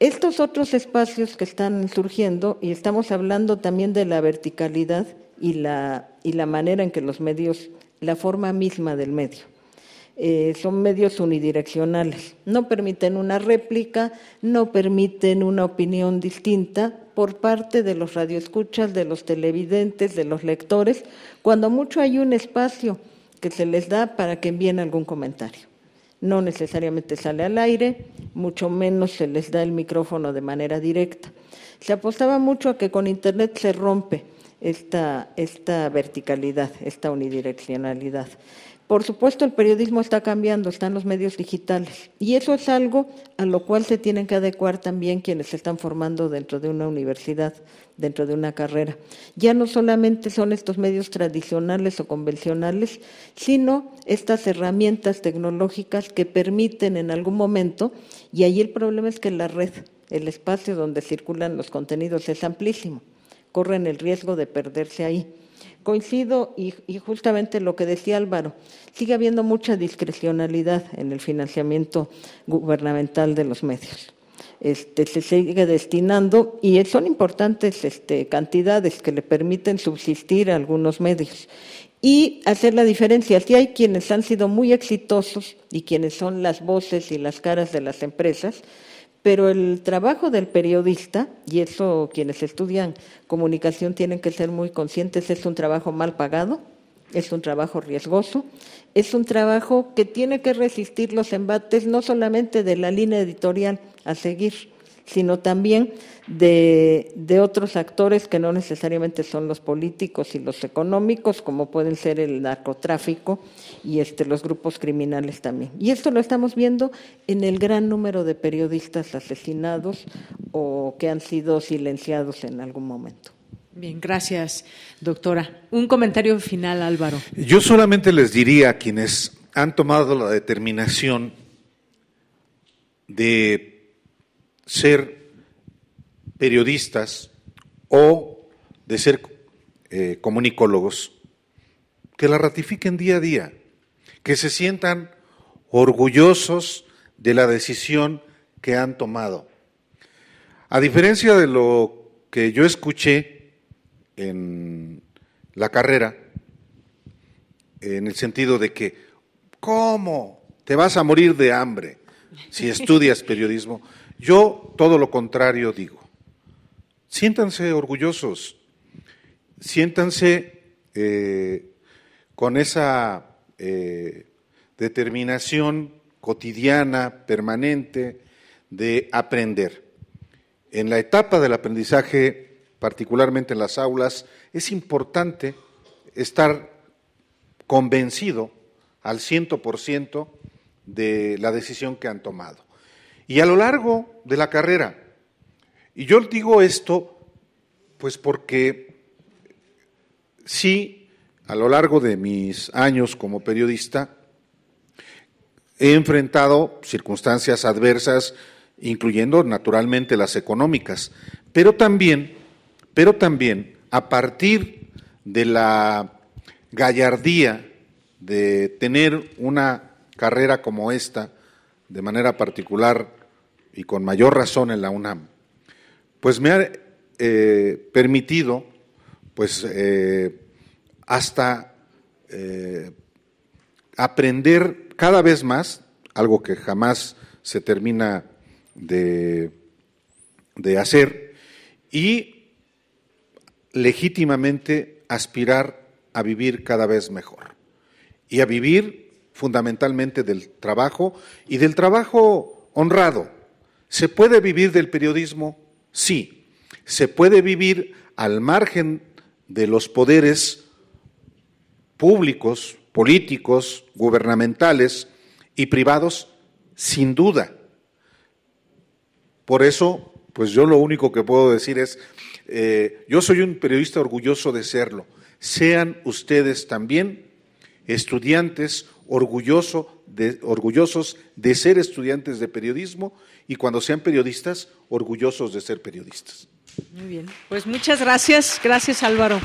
Estos otros espacios que están surgiendo, y estamos hablando también de la verticalidad y la, y la manera en que los medios, la forma misma del medio. Eh, son medios unidireccionales. No permiten una réplica, no permiten una opinión distinta por parte de los radioescuchas, de los televidentes, de los lectores, cuando mucho hay un espacio que se les da para que envíen algún comentario. No necesariamente sale al aire, mucho menos se les da el micrófono de manera directa. Se apostaba mucho a que con Internet se rompe esta, esta verticalidad, esta unidireccionalidad Por supuesto, el periodismo está cambiando, están los medios digitales. Y eso es algo a lo cual se tienen que adecuar también quienes se están formando dentro de una universidad, dentro de una carrera. Ya no solamente son estos medios tradicionales o convencionales, sino estas herramientas tecnológicas que permiten en algún momento, y ahí el problema es que la red, el espacio donde circulan los contenidos es amplísimo, corren el riesgo de perderse ahí coincido y, justamente lo que decía Álvaro, sigue habiendo mucha discrecionalidad en el financiamiento gubernamental de los medios. Este, se sigue destinando y son importantes este, cantidades que le permiten subsistir a algunos medios y hacer la diferencia. Si hay quienes han sido muy exitosos y quienes son las voces y las caras de las empresas, pero el trabajo del periodista, y eso quienes estudian comunicación tienen que ser muy conscientes, es un trabajo mal pagado, es un trabajo riesgoso, es un trabajo que tiene que resistir los embates no solamente de la línea editorial a seguir, sino también de, de, otros actores que no necesariamente son los políticos y los económicos, como pueden ser el narcotráfico y este, los grupos criminales también. Y esto lo estamos viendo en el gran número de periodistas asesinados o que han sido silenciados en algún momento. Bien, gracias, doctora. Un comentario final, Álvaro. Yo solamente les diría a quienes han tomado la determinación de ser periodistas o de ser eh, comunicólogos, que la ratifiquen día a día, que se sientan orgullosos de la decisión que han tomado. A diferencia de lo que yo escuché en la carrera, en el sentido de que, ¿cómo? Te vas a morir de hambre si estudias periodismo. Yo todo lo contrario digo. Siéntanse orgullosos, siéntanse eh, con esa eh, determinación cotidiana, permanente, de aprender. En la etapa del aprendizaje, particularmente en las aulas, es importante estar convencido al ciento por ciento de la decisión que han tomado. Y a lo largo de la carrera, y yo digo esto pues porque sí, a lo largo de mis años como periodista, he enfrentado circunstancias adversas, incluyendo naturalmente las económicas, pero también, pero también a partir de la gallardía de tener una carrera como esta, de manera particular y con mayor razón en la UNAM, pues me ha eh, permitido, pues eh, hasta eh, aprender cada vez más, algo que jamás se termina de, de hacer, y legítimamente aspirar a vivir cada vez mejor y a vivir fundamentalmente del trabajo y del trabajo honrado, ¿Se puede vivir del periodismo? Sí. ¿Se puede vivir al margen de los poderes públicos, políticos, gubernamentales y privados? Sin duda. Por eso, pues yo lo único que puedo decir es, eh, yo soy un periodista orgulloso de serlo. Sean ustedes también estudiantes orgulloso de, orgullosos de ser estudiantes de periodismo y cuando sean periodistas, orgullosos de ser periodistas. Muy bien, pues muchas gracias, gracias Álvaro.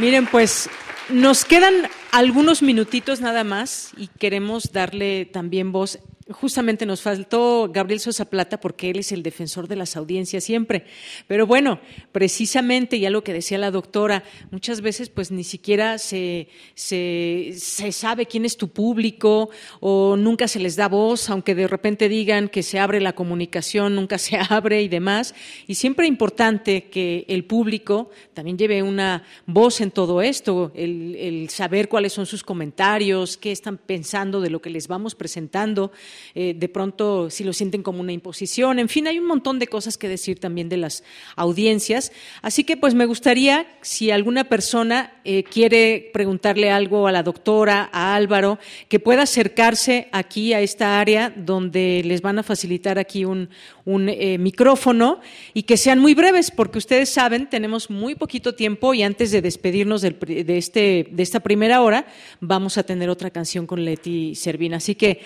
Miren, pues nos quedan algunos minutitos nada más y queremos darle también voz justamente nos faltó Gabriel Sosa Plata porque él es el defensor de las audiencias siempre. Pero bueno, precisamente, ya lo que decía la doctora, muchas veces pues ni siquiera se, se, sabe quién es tu público o nunca se les da voz, aunque de repente digan que se abre la comunicación, nunca se [laughs] abre y demás. Y siempre es importante que el público también lleve una voz en todo esto, el, el saber cuáles son sus comentarios, qué están pensando de lo que les vamos presentando eh, de pronto si lo sienten como una imposición. En fin, hay un montón de cosas que decir también de las audiencias. Así que pues me gustaría, si alguna persona eh, quiere preguntarle algo a la doctora, a Álvaro, que pueda acercarse aquí a esta área donde les van a facilitar aquí un, eh, micrófono y que sean muy breves, porque ustedes saben, tenemos muy poquito tiempo y antes de despedirnos de, este, de esta primera hora, vamos a tener otra canción con Leti Servina. Así que,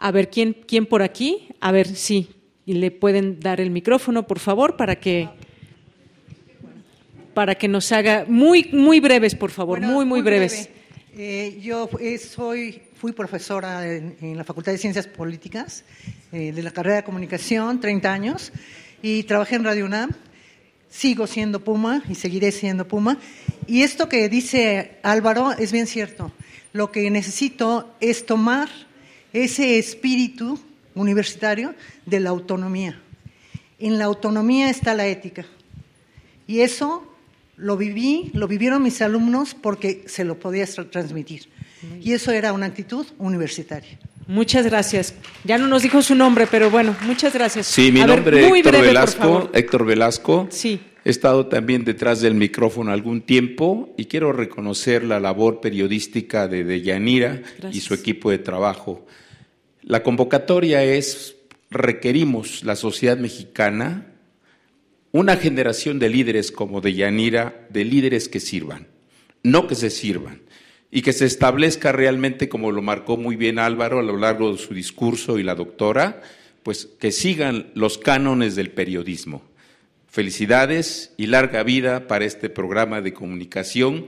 a ver, ¿quién, quién por aquí? A ver, sí, y le pueden dar el micrófono, por favor, para que para que nos haga muy muy breves, por favor, muy muy, breves. Eh, yo eh, soy fui profesora en, la Facultad de Ciencias Políticas eh, de la carrera de Comunicación, 30 años, y trabajé en Radio UNAM. Sigo siendo Puma y seguiré siendo Puma. Y esto que dice Álvaro es bien cierto. Lo que necesito es tomar ese espíritu universitario de la autonomía. En la autonomía está la ética. Y eso lo viví, lo vivieron mis alumnos porque se lo podía transmitir. Y eso era una actitud universitaria. Muchas gracias. Ya no nos dijo su nombre, pero bueno, muchas gracias. Sí, mi nombre es Héctor Velasco. Héctor Velasco. Sí. He estado también detrás del micrófono algún tiempo y quiero reconocer la labor periodística de Deyanira y su equipo de trabajo. La convocatoria es requerimos la sociedad mexicana una generación de líderes como Deyanira, de líderes que sirvan, no que se sirvan y que se establezca realmente, como lo marcó muy bien Álvaro a lo largo de su discurso y la doctora, pues que sigan los cánones del periodismo. Felicidades y larga vida para este programa de comunicación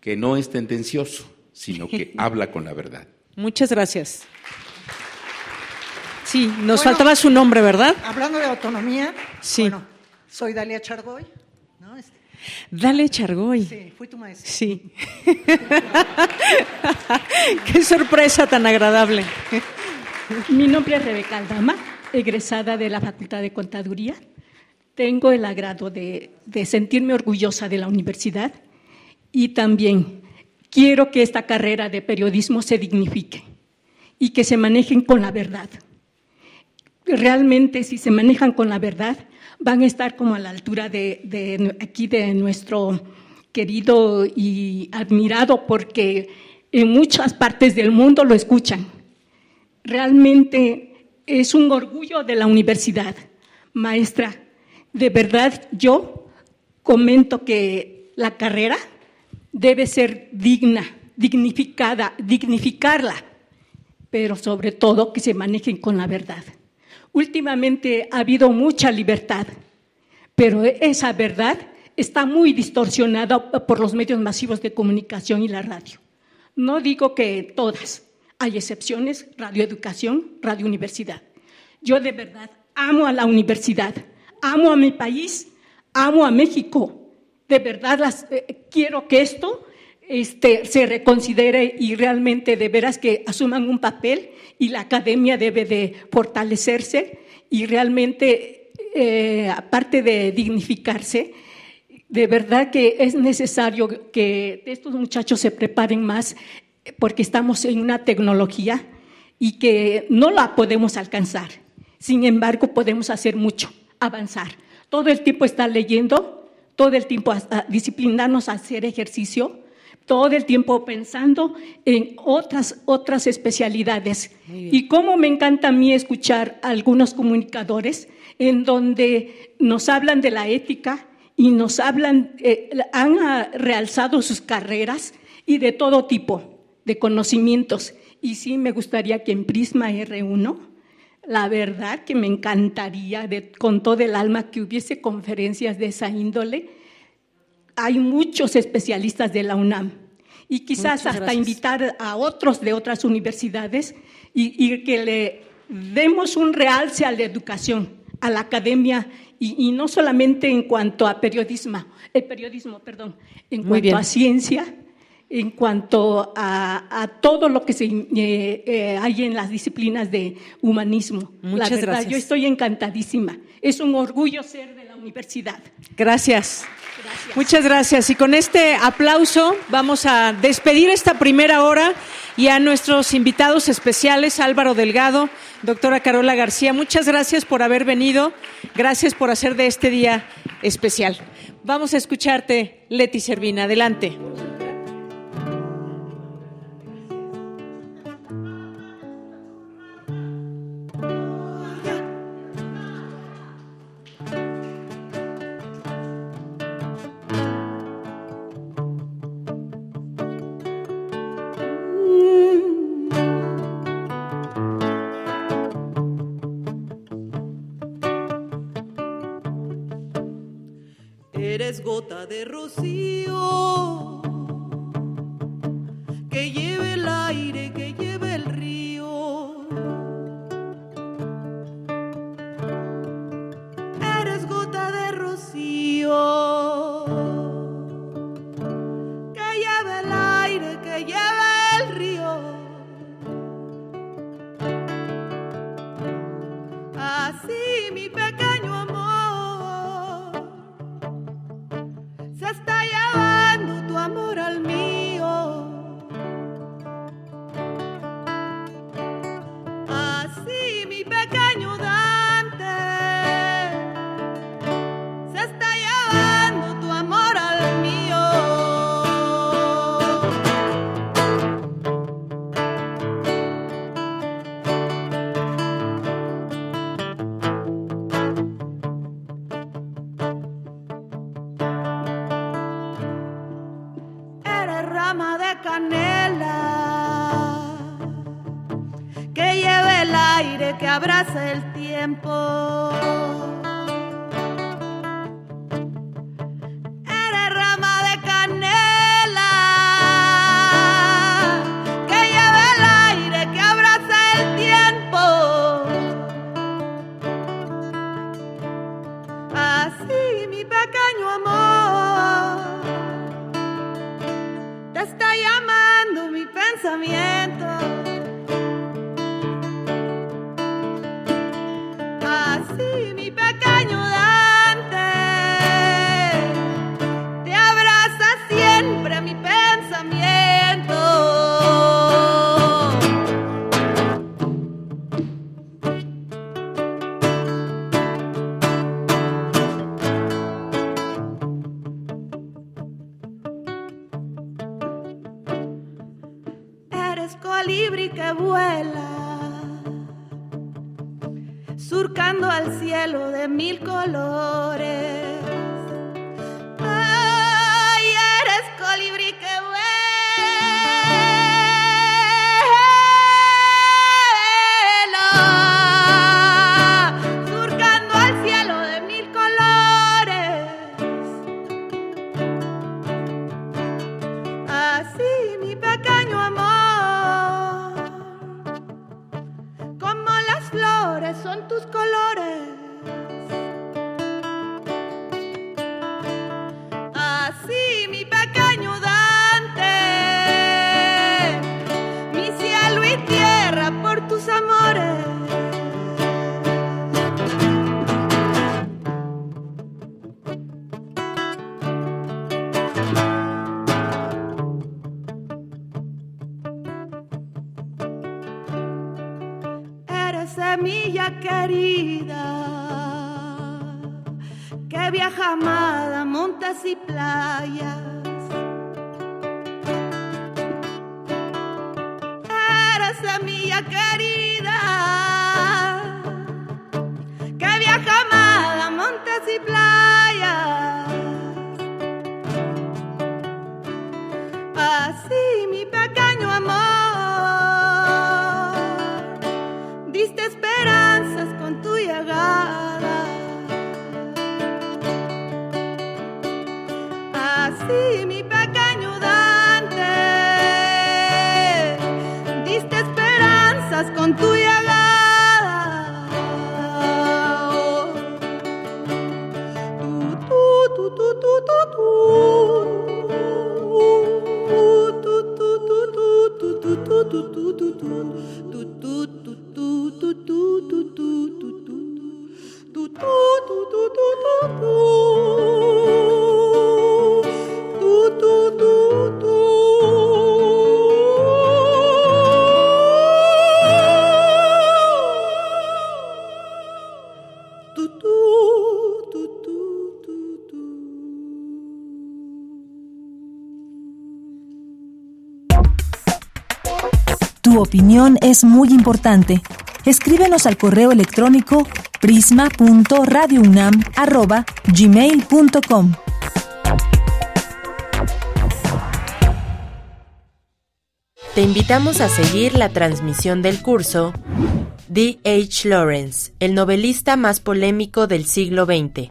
que no es tendencioso, sino que [laughs] habla con la verdad. Muchas gracias. Sí, nos faltaba su nombre, ¿verdad? Hablando de autonomía, sí. soy Dalia Chargoy. Dale Chargoy. Sí, fui tu maestra. Sí. [laughs] Qué sorpresa tan agradable. Mi nombre es Rebeca Aldama, egresada de la Facultad de Contaduría. Tengo el agrado de, sentirme orgullosa de la universidad y también quiero que esta carrera de periodismo se dignifique y que se manejen con la verdad. Realmente, si se manejan con la verdad, van a estar como a la altura de, aquí de nuestro querido y admirado, porque en muchas partes del mundo lo escuchan. Realmente es un orgullo de la universidad. Maestra, de verdad yo comento que la carrera debe ser digna, dignificada, dignificarla, pero sobre todo que se manejen con la verdad. Últimamente ha habido mucha libertad, pero esa verdad está muy distorsionada por los medios masivos de comunicación y la radio. No digo que todas, hay excepciones, radioeducación, radio universidad. Yo de verdad amo a la universidad, amo a mi país, amo a México. De verdad eh, quiero que esto este, se reconsidere y realmente de veras que asuman un papel y la academia debe de fortalecerse y realmente, eh, aparte de dignificarse, de verdad que es necesario que estos muchachos se preparen más porque estamos en una tecnología y que no la podemos alcanzar. Sin embargo, podemos hacer mucho, avanzar. Todo el tiempo estar leyendo, todo el tiempo disciplinarnos a hacer ejercicio, todo el tiempo pensando en otras, otras especialidades. Y cómo me encanta a mí escuchar a algunos comunicadores en donde nos hablan de la ética y nos hablan, eh, han ah, realzado sus carreras y de todo tipo de conocimientos. Y sí me gustaría que en Prisma R1, la verdad que me encantaría con todo el alma que hubiese conferencias de esa índole hay muchos especialistas de la UNAM y quizás hasta invitar a otros de otras universidades y, que le demos un realce a la educación, a la academia y, no solamente en cuanto a periodismo, el periodismo, perdón, en cuanto a ciencia, en cuanto a, todo lo que se, eh, eh, hay en las disciplinas de humanismo. Muchas la verdad, yo estoy encantadísima. Es un orgullo ser de la universidad. Gracias. Muchas gracias. Y con este aplauso vamos a despedir esta primera hora y a nuestros invitados especiales, Álvaro Delgado, doctora Carola García. Muchas gracias por haber venido. Gracias por hacer de este día especial. Vamos a escucharte, Leti Servina. Adelante. gota de rocío. Es muy importante. Escríbenos al correo electrónico prisma.radiounam@gmail.com. Te invitamos a seguir la transmisión del curso D. H. Lawrence, el novelista más polémico del siglo XX,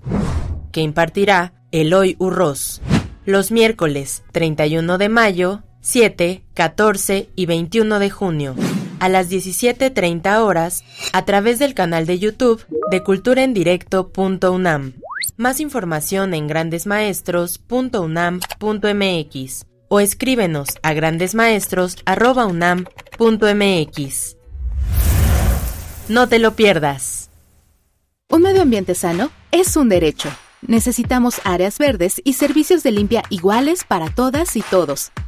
que impartirá Eloy Urroz los miércoles 31 de mayo, 7, 14 y 21 de junio, a las 17.30 horas, a través del canal de YouTube de culturaendirecto.unam. Más información en grandesmaestros.unam.mx o escríbenos a grandesmaestros.unam.mx. No te lo pierdas. Un medio ambiente sano es un derecho. Necesitamos áreas verdes y servicios de limpia iguales para todas y todos.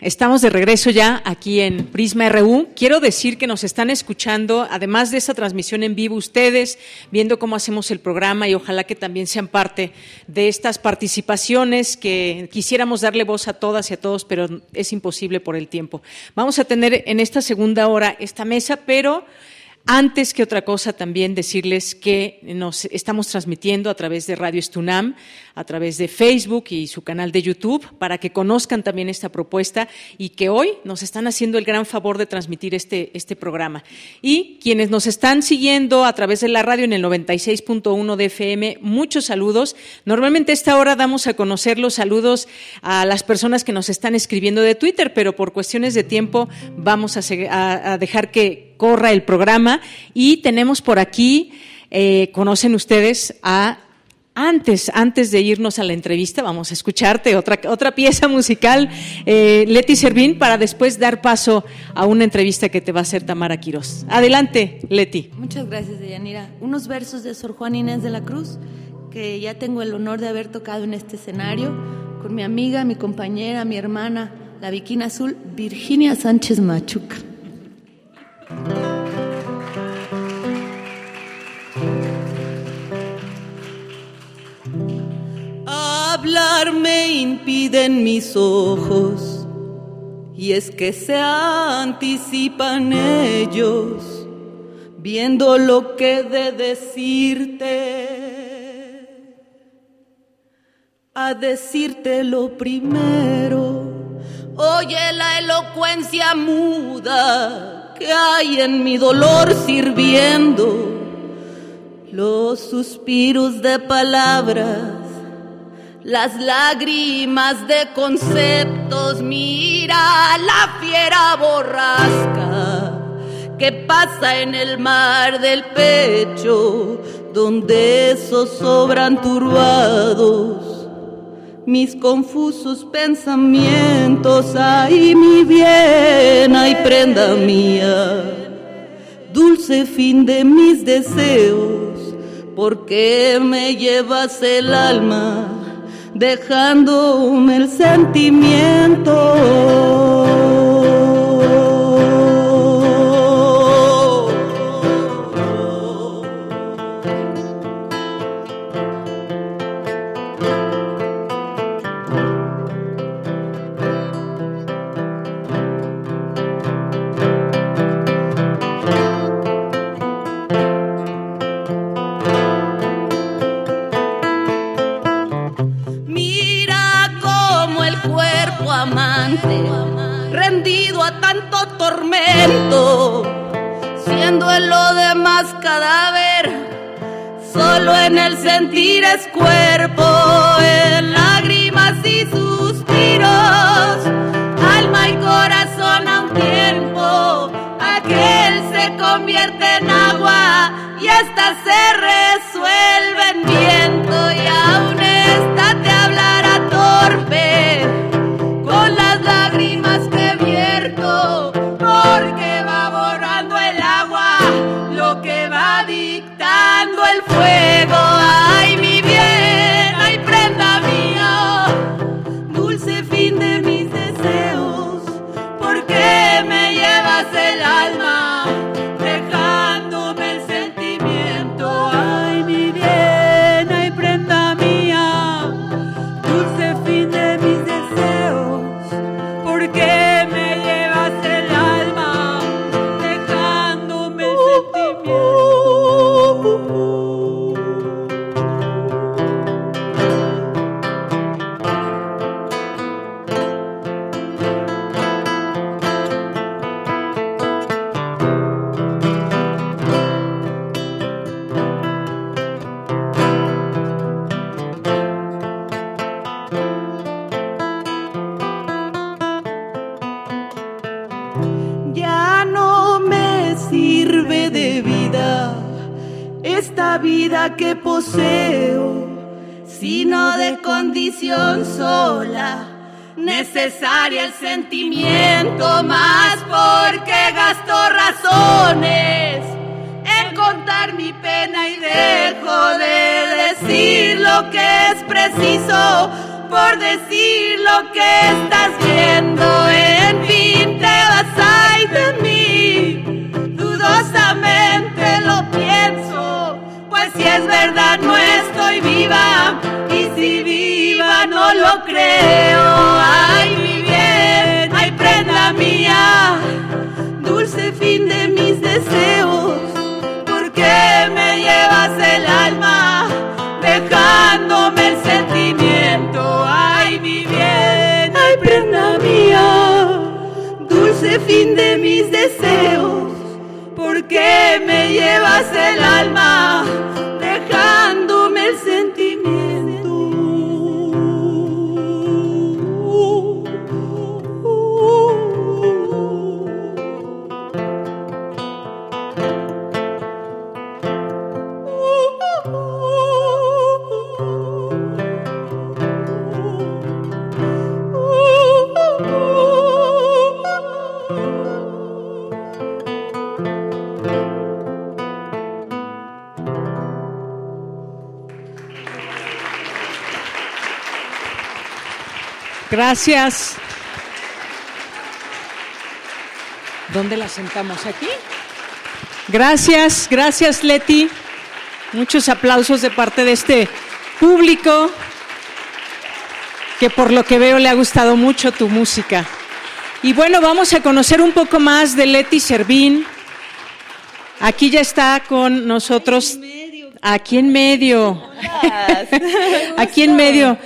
Estamos de regreso ya aquí en Prisma RU. Quiero decir que nos están escuchando, además de esta transmisión en vivo, ustedes viendo cómo hacemos el programa y ojalá que también sean parte de estas participaciones que quisiéramos darle voz a todas y a todos, pero es imposible por el tiempo. Vamos a tener en esta segunda hora esta mesa, pero antes que otra cosa, también decirles que nos estamos transmitiendo a través de Radio Estunam, a través de Facebook y su canal de YouTube, para que conozcan también esta propuesta y que hoy nos están haciendo el gran favor de transmitir este, este programa. Y quienes nos están siguiendo a través de la radio en el 96.1 de FM, muchos saludos. Normalmente a esta hora damos a conocer los saludos a las personas que nos están escribiendo de Twitter, pero por cuestiones de tiempo vamos a, a dejar que corra el programa y tenemos por aquí, eh, conocen ustedes a antes, antes de irnos a la entrevista, vamos a escucharte otra, otra pieza musical, eh, Leti Servín, para después dar paso a una entrevista que te va a hacer Tamara Quiroz. Adelante, Leti. Muchas gracias, Deyanira. Unos versos de Sor Juan Inés de la Cruz, que ya tengo el honor de haber tocado en este escenario, con mi amiga, mi compañera, mi hermana, la Viquina Azul, Virginia Sánchez Machuca. Hablar me impiden mis ojos y es que se anticipan ellos viendo lo que de decirte. A decirte lo primero oye la elocuencia muda que hay en mi dolor sirviendo. Los suspiros de palabras, las lágrimas de conceptos, mira la fiera borrasca que pasa en el mar del pecho, donde zozobran turbados mis confusos pensamientos, ay mi bien, ay prenda mía dulce fin de mis deseos, porque me llevas el alma dejándome el sentimiento. El sentir es cuerpo, en lágrimas y suspiros, alma y corazón a un tiempo, aquel se convierte en agua y esta se dictando el fuego. Mi sola, necesaria el sentimiento más porque gasto razones en contar mi pena y dejo de decir lo que es preciso por decir lo que estás viendo. En fin, te vas ay de mí, dudosamente lo pienso, pues si es verdad no estoy viva lo creo. Ay, mi bien, ay, prenda mía, dulce fin de mis deseos, porque me llevas el alma dejándome el sentimiento. Ay, mi bien, ay, prenda mía, dulce fin de mis deseos, porque me llevas el alma Gracias. ¿Dónde la sentamos? ¿Aquí? Gracias, gracias Leti. Muchos aplausos de parte de este público que por lo que veo le ha gustado mucho tu música. Y bueno, vamos a conocer un poco más de Leti Servín. Aquí ya está con nosotros. Aquí en medio. [laughs] Aquí en medio.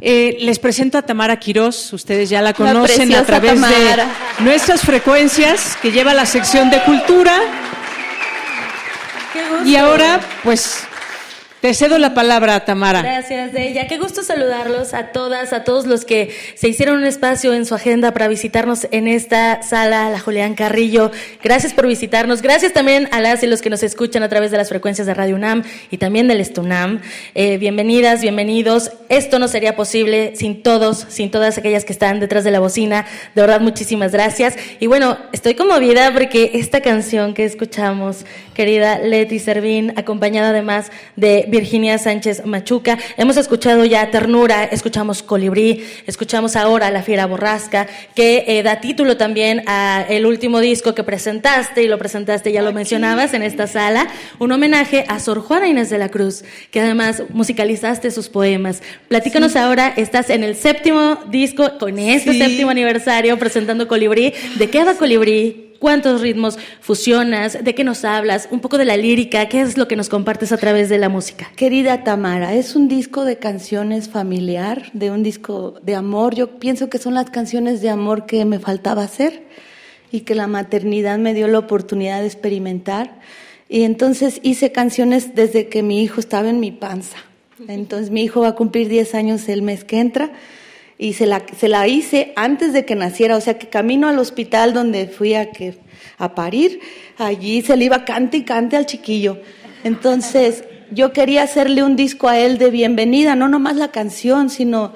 Eh, les presento a Tamara Quirós. Ustedes ya la conocen a través Tamara. de nuestras frecuencias que lleva la sección de cultura. Y ahora, pues, Te cedo la palabra, Tamara. Gracias, Deya. Qué gusto saludarlos a todas, a todos los que se hicieron un espacio en su agenda para visitarnos en esta sala, la Julián Carrillo. Gracias por visitarnos. Gracias también a las y los que nos escuchan a través de las frecuencias de Radio UNAM y también del Estunam. Eh, bienvenidas, bienvenidos. Esto no sería posible sin todos, sin todas aquellas que están detrás de la bocina. De verdad, muchísimas gracias. Y bueno, estoy conmovida porque esta canción que escuchamos, querida Leti Servín, acompañada además de Virginia Sánchez Machuca. Hemos escuchado ya Ternura, escuchamos Colibrí, escuchamos ahora La Fiera Borrasca, que eh, da título también a el último disco que presentaste, y lo presentaste, ya lo mencionabas, en esta sala, un homenaje a Sor Juana Inés de la Cruz, que además musicalizaste sus poemas. Platícanos ahora, estás en el séptimo disco, con este séptimo aniversario, presentando Colibrí. ¿De qué va Colibrí? Cuántos ritmos fusionas, de qué nos hablas, un poco de la lírica, qué es lo que nos compartes a través de la música. Querida Tamara, es un disco de canciones familiar, de un disco de amor. Yo pienso que son las canciones de amor que me faltaba hacer y que la maternidad me dio la oportunidad de experimentar. Y entonces hice canciones desde que mi hijo estaba en mi panza. Entonces mi hijo va a cumplir 10 años el mes que entra y se la, se la hice antes de que naciera, o sea que camino al hospital donde fui a, que, a parir, allí se le iba cante y cante al chiquillo. Entonces yo quería hacerle un disco a él de bienvenida, no nomás la canción, sino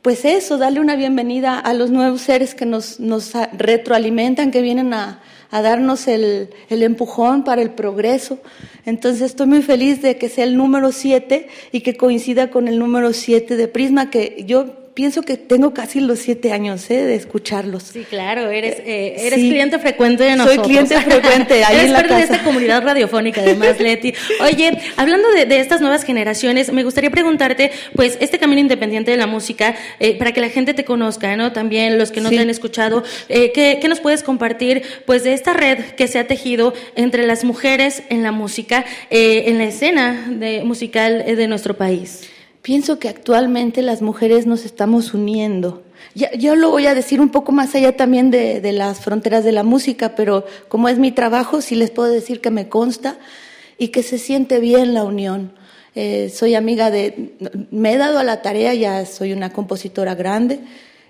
pues eso, darle una bienvenida a los nuevos seres que nos, nos retroalimentan, que vienen a, a darnos el, el, empujón para el progreso. Entonces estoy muy feliz de que sea el número 7 y que coincida con el número 7 de Prisma, que yo pienso que tengo casi los siete años ¿eh? de escucharlos. Sí, claro, eres, eh, eres cliente frecuente de nosotros. Soy cliente frecuente, [laughs] ahí eres en la parte de esta comunidad radiofónica, además, Leti. Oye, hablando de, de, estas nuevas generaciones, me gustaría preguntarte, pues, este camino independiente de la música, eh, para que la gente te conozca, ¿no? También los que no te han escuchado, eh, ¿qué, ¿qué, nos puedes compartir, pues, de esta red que se ha tejido entre las mujeres en la música, eh, en la escena de, musical de nuestro país? Pienso que actualmente las mujeres nos estamos uniendo. Ya, yo lo voy a decir un poco más allá también de, de, las fronteras de la música, pero como es mi trabajo, sí les puedo decir que me consta y que se siente bien la unión. Eh, soy amiga de, me he dado a la tarea, ya soy una compositora grande,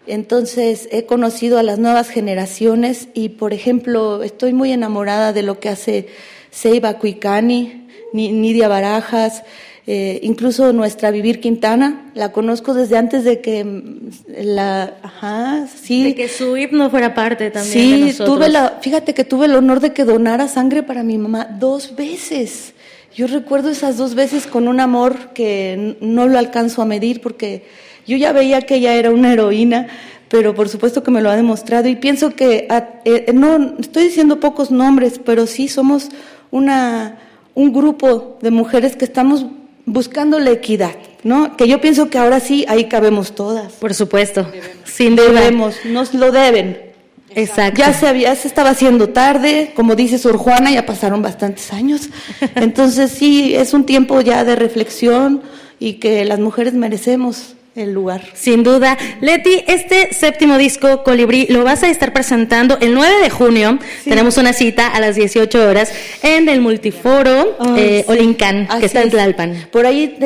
entonces he conocido a las nuevas generaciones y, por ejemplo, estoy muy enamorada de lo que hace Seiba Cuicani, Nidia Barajas, eh, incluso nuestra Vivir Quintana, la conozco desde antes de que mm, la, ajá, sí. De que su himno fuera parte también sí, de nosotros. tuve la, fíjate que tuve el honor de que donara sangre para mi mamá dos veces. Yo recuerdo esas dos veces con un amor que no lo alcanzo a medir porque yo ya veía que ella era una heroína, pero por supuesto que me lo ha demostrado y pienso que, eh, no, estoy diciendo pocos nombres, pero sí somos una, un grupo de mujeres que estamos buscando la equidad, ¿no? Que yo pienso que ahora sí, ahí cabemos todas. Por supuesto, debemos. sin debemos, nos lo deben. Exacto. Ya se había, se estaba haciendo tarde, como dice Sor Juana, ya pasaron bastantes años. [laughs] Entonces sí, es un tiempo ya de reflexión y que las mujeres merecemos el lugar. Sin duda. Leti, este séptimo disco, Colibrí, lo vas a estar presentando el 9 de junio. Sí. Tenemos una cita a las 18 horas en el multiforo oh, eh, sí. Olincan, que está en Tlalpan. Por ahí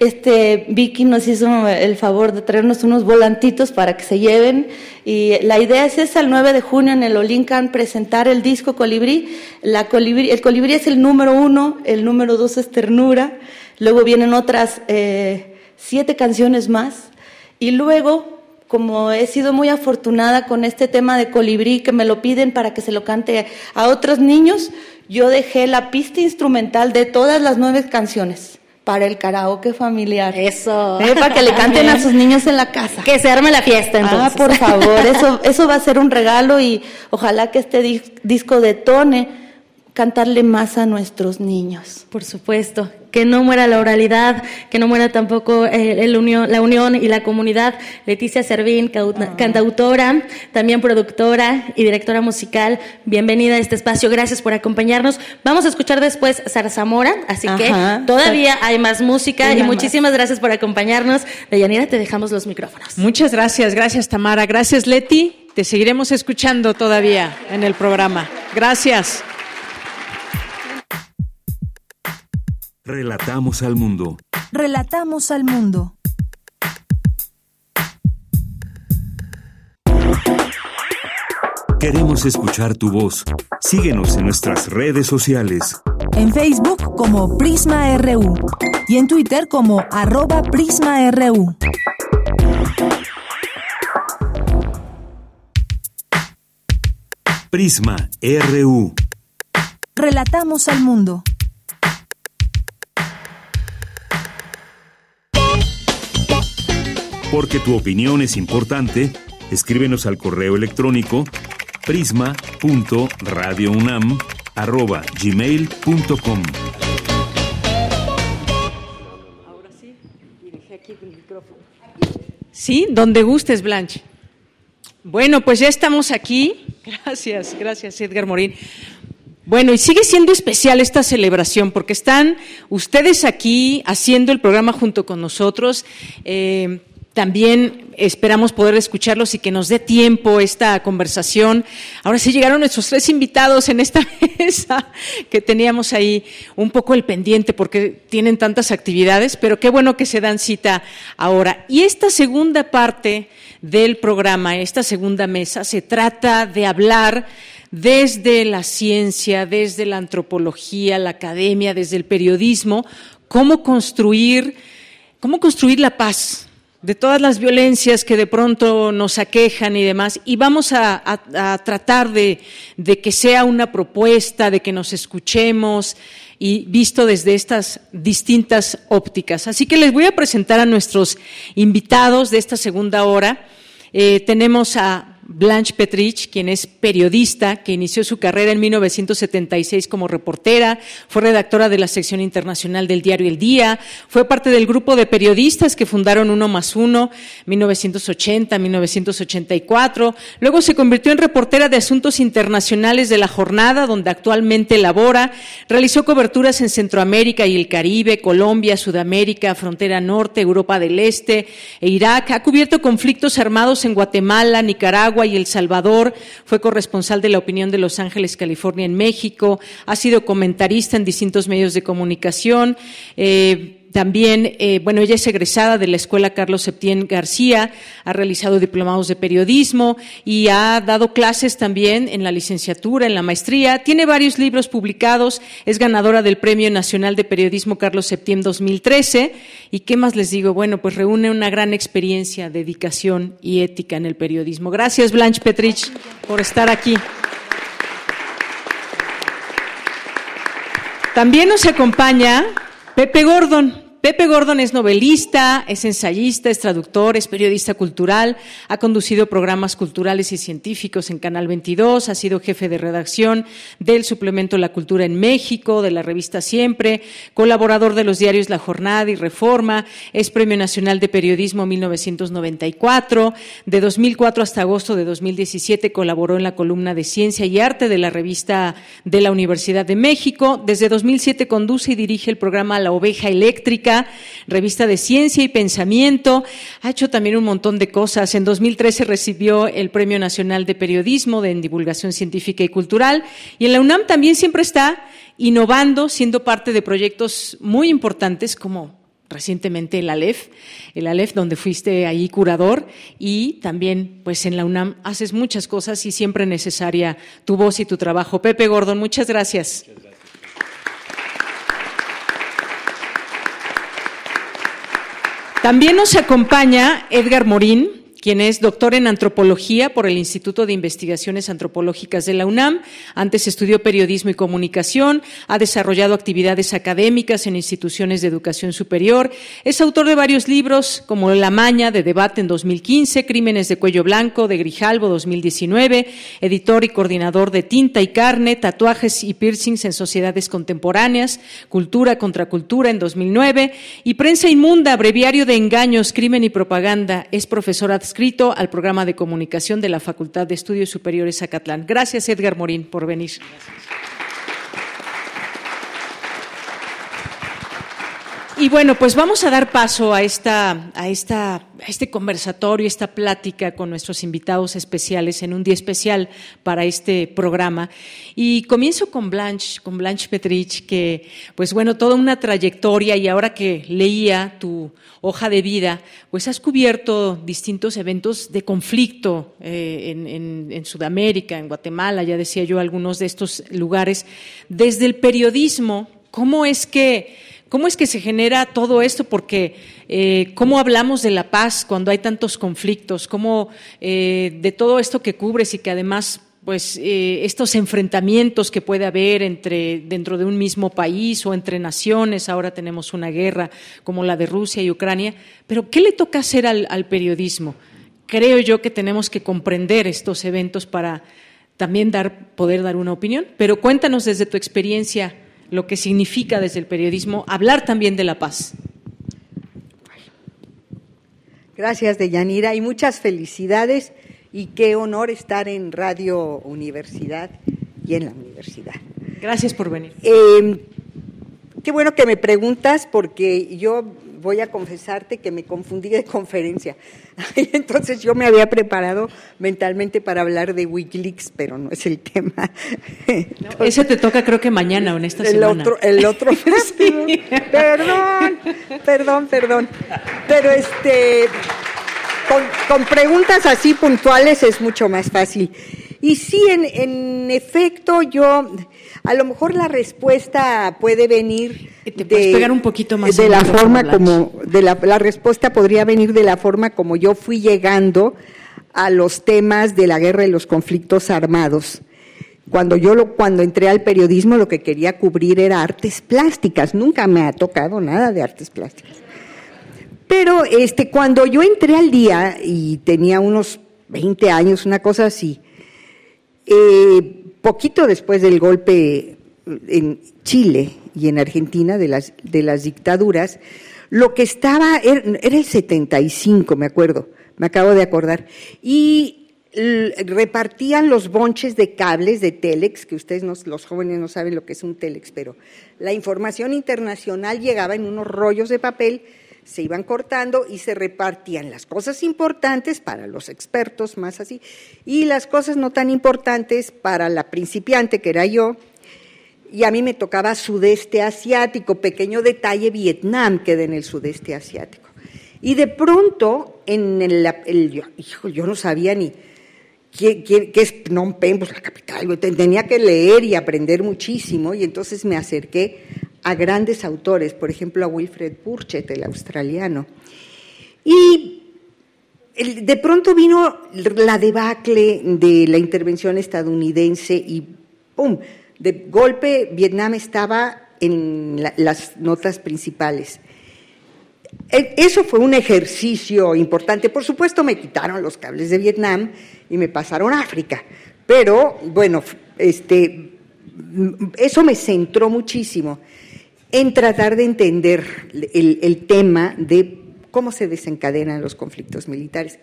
este, Vicky nos hizo el favor de traernos unos volantitos para que se lleven. Y la idea es esa, el 9 de junio en el Olincan, presentar el disco Colibrí. La colibrí el Colibrí es el número uno, el número dos es Ternura. Luego vienen otras... Eh, siete canciones más y luego, como he sido muy afortunada con este tema de colibrí que me lo piden para que se lo cante a otros niños, yo dejé la pista instrumental de todas las nueve canciones para el karaoke familiar. Eso. ¿Eh? Para que le [laughs] canten a sus niños en la casa. Que se arme la fiesta entonces. Ah, por favor, eso, [laughs] eso va a ser un regalo y ojalá que este disco detone cantarle más a nuestros niños. Por supuesto, que no muera la oralidad, que no muera tampoco eh, el unión, la unión y la comunidad. Leticia Servín, ah. cantautora, también productora y directora musical, bienvenida a este espacio, gracias por acompañarnos. Vamos a escuchar después Zarzamora, así Ajá. que todavía hay más música y, y muchísimas más. gracias por acompañarnos. Deyanira, te dejamos los micrófonos. Muchas gracias, gracias Tamara, gracias Leti, te seguiremos escuchando todavía en el programa. Gracias. Relatamos al mundo. Relatamos al mundo. Queremos escuchar tu voz. Síguenos en nuestras redes sociales. En Facebook como Prisma RU y en Twitter como arroba PrismaRU. Prisma RU. Relatamos al mundo. Porque tu opinión es importante, escríbenos al correo electrónico prisma.radiounam@gmail.com. Ahora sí, dirige aquí el micrófono. Sí, donde gustes, Blanche. Bueno, pues ya estamos aquí. [laughs] Gracias, gracias, Edgar Morín. Bueno, y sigue siendo especial esta celebración porque están ustedes aquí haciendo el programa junto con nosotros. Eh, también esperamos poder escucharlos y que nos dé tiempo esta conversación. Ahora sí llegaron nuestros tres invitados en esta [laughs] mesa que teníamos ahí un poco el pendiente porque tienen tantas actividades, pero qué bueno que se dan cita ahora. Y esta segunda parte del programa, esta segunda mesa, se trata de hablar desde la ciencia, desde la antropología, la academia, desde el periodismo, cómo construir, cómo construir la paz de todas las violencias que de pronto nos aquejan y demás, y vamos a, tratar de, que sea una propuesta, de que nos escuchemos y visto desde estas distintas ópticas. Así que les voy a presentar a nuestros invitados de esta segunda hora. Eh, tenemos a Blanche Petrich, quien es periodista, que inició su carrera en 1976 como reportera, fue redactora de la sección internacional del diario El Día, fue parte del grupo de periodistas que fundaron Uno más Uno, 1980-1984, luego se convirtió en reportera de asuntos internacionales de la jornada, donde actualmente labora, realizó coberturas en Centroamérica y el Caribe, Colombia, Sudamérica, Frontera Norte, Europa del Este e Irak, ha cubierto conflictos armados en Guatemala, Nicaragua, y El Salvador, fue corresponsal de la opinión de Los Ángeles, California, en México, ha sido comentarista en distintos medios de comunicación. Eh, también, eh, bueno, ella es egresada de la Escuela Carlos Septién García, ha realizado diplomados de periodismo y ha dado clases también en la licenciatura, en la maestría. Tiene varios libros publicados, es ganadora del Premio Nacional de Periodismo Carlos Septién 2013. ¿Y qué más les digo? Bueno, pues reúne una gran experiencia, dedicación y ética en el periodismo. Gracias, Blanche Petrich, por estar aquí. También nos acompaña Pepe Gordon. Pepe Gordon es novelista, es ensayista, es traductor, es periodista cultural, ha conducido programas culturales y científicos en Canal 22, ha sido jefe de redacción del suplemento La Cultura en México, de la revista Siempre, colaborador de los diarios La Jornada y Reforma, es Premio Nacional de Periodismo 1994, de 2004 hasta agosto de 2017 colaboró en la columna de Ciencia y Arte de la revista de la Universidad de México, desde 2007 conduce y dirige el programa La Oveja Eléctrica, revista de ciencia y pensamiento. Ha hecho también un montón de cosas. En 2013 recibió el Premio Nacional de Periodismo de Divulgación Científica y Cultural. Y en la UNAM también siempre está innovando, siendo parte de proyectos muy importantes como recientemente el ALEF, el ALEF donde fuiste ahí curador y también pues en la UNAM haces muchas cosas y siempre necesaria tu voz y tu trabajo. Pepe Gordon, muchas gracias. También nos acompaña Edgar Morín, quien es doctor en antropología por el Instituto de Investigaciones Antropológicas de la UNAM. Antes estudió periodismo y comunicación, ha desarrollado actividades académicas en instituciones de educación superior. Es autor de varios libros como La Maña de Debate en 2015, Crímenes de Cuello Blanco de Grijalvo 2019, editor y coordinador de Tinta y Carne, Tatuajes y Piercings en Sociedades Contemporáneas, Cultura contra Cultura en 2009 y Prensa Inmunda, Breviario de Engaños, Crimen y Propaganda. Es profesora escrito al programa de comunicación de la Facultad de Estudios Superiores Acatlán. Gracias, Edgar Morín, por venir. Y bueno, pues vamos a dar paso a esta, a esta, a este conversatorio, esta plática con nuestros invitados especiales en un día especial para este programa. Y comienzo con Blanche, con Blanche Petrich, que, pues bueno, toda una trayectoria y ahora que leía tu hoja de vida, pues has cubierto distintos eventos de conflicto eh, en, en Sudamérica, en Guatemala, ya decía yo, algunos de estos lugares. Desde el periodismo, ¿cómo es que ¿Cómo es que se genera todo esto? Porque eh, ¿cómo hablamos de la paz cuando hay tantos conflictos? ¿Cómo eh, de todo esto que cubres y que además pues eh, estos enfrentamientos que puede haber entre dentro de un mismo país o entre naciones, ahora tenemos una guerra como la de Rusia y Ucrania, pero ¿qué le toca hacer al, al periodismo? Creo yo que tenemos que comprender estos eventos para también dar, poder dar una opinión, pero cuéntanos desde tu experiencia lo que significa desde el periodismo hablar también de la paz. Gracias, Deyanira, y muchas felicidades y qué honor estar en Radio Universidad y en la universidad. Gracias por venir. Eh, qué bueno que me preguntas porque yo voy a confesarte que me confundí de [laughs] conferencia. Entonces yo me había preparado mentalmente para hablar de Wikileaks, pero no es el tema. [laughs] ese te toca creo que mañana o en esta el semana. Otro, el otro, [laughs] perdón, perdón, perdón. Pero este, con, con preguntas así puntuales es mucho más fácil. Y sí, en, en efecto, yo, a lo mejor la respuesta puede venir ¿Te de, pegar un poquito más de la forma como, de la, la respuesta podría venir de la forma como yo fui llegando a los temas de la guerra y los conflictos armados. Cuando yo lo, cuando entré al periodismo lo que quería cubrir era artes plásticas. Nunca me ha tocado nada de artes plásticas. Pero este, cuando yo entré al día y tenía unos 20 años, una cosa así, eh, poquito después del golpe en Chile y en Argentina de las, de las dictaduras, lo que estaba, era, era el 75, me acuerdo, me acabo de acordar, y repartían los bonches de cables de Telex, que ustedes no, los jóvenes no saben lo que es un Telex, pero la información internacional llegaba en unos rollos de papel se iban cortando y se repartían las cosas importantes para los expertos más así y las cosas no tan importantes para la principiante que era yo. Y a mí me tocaba sudeste asiático, pequeño detalle, Vietnam queda en el sudeste asiático. Y de pronto, en el, yo, hijo, yo no sabía ni qué, qué, es Phnom Penh, pues la capital, tenía que leer y aprender muchísimo y entonces me acerqué a grandes autores, por ejemplo a Wilfred Burchett, el australiano. Y de pronto vino la debacle de la intervención estadounidense y ¡pum! De golpe Vietnam estaba en la, las notas principales. E, eso fue un ejercicio importante. Por supuesto me quitaron los cables de Vietnam y me pasaron a África. Pero bueno, este, eso me centró muchísimo en tratar de entender el, tema de cómo se desencadenan los conflictos militares.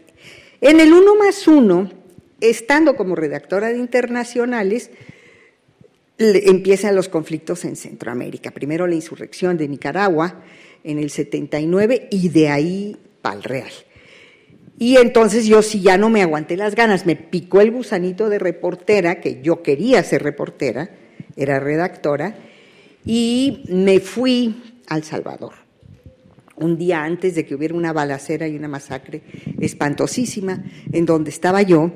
En el uno más uno, estando como redactora de internacionales, empiezan los conflictos en Centroamérica. Primero la insurrección de Nicaragua en el 79 y de ahí Pal Real. Y entonces yo sí ya no me aguanté las ganas, me picó el gusanito de reportera, que yo quería ser reportera, era redactora, y me fui al Salvador. Un día antes de que hubiera una balacera y una masacre espantosísima en donde estaba yo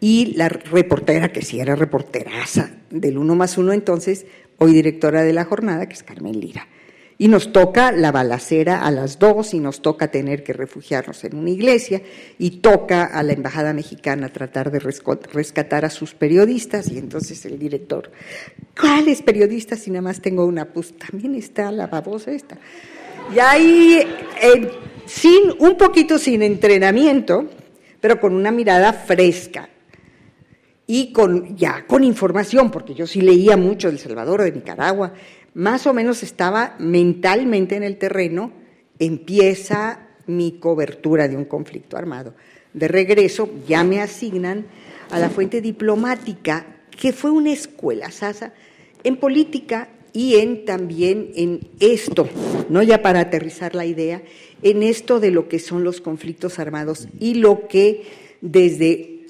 y la reportera, que sí era reporteraza del uno más uno entonces, hoy directora de la jornada, que es Carmen Lira. Y nos toca la balacera a las dos y nos toca tener que refugiarnos en una iglesia y toca a la embajada mexicana tratar de rescatar a sus periodistas y entonces el director, ¿cuáles periodistas si nada más tengo una? Pues también está la babosa esta. Y ahí, eh, sin, un poquito sin entrenamiento, pero con una mirada fresca y con, ya con información, porque yo sí leía mucho de El Salvador, de Nicaragua, más o menos estaba mentalmente en el terreno, empieza mi cobertura de un conflicto armado. De regreso ya me asignan a la fuente diplomática, que fue una escuela, Sasa. En política y en también en esto, no ya para aterrizar la idea, en esto de lo que son los conflictos armados y lo que desde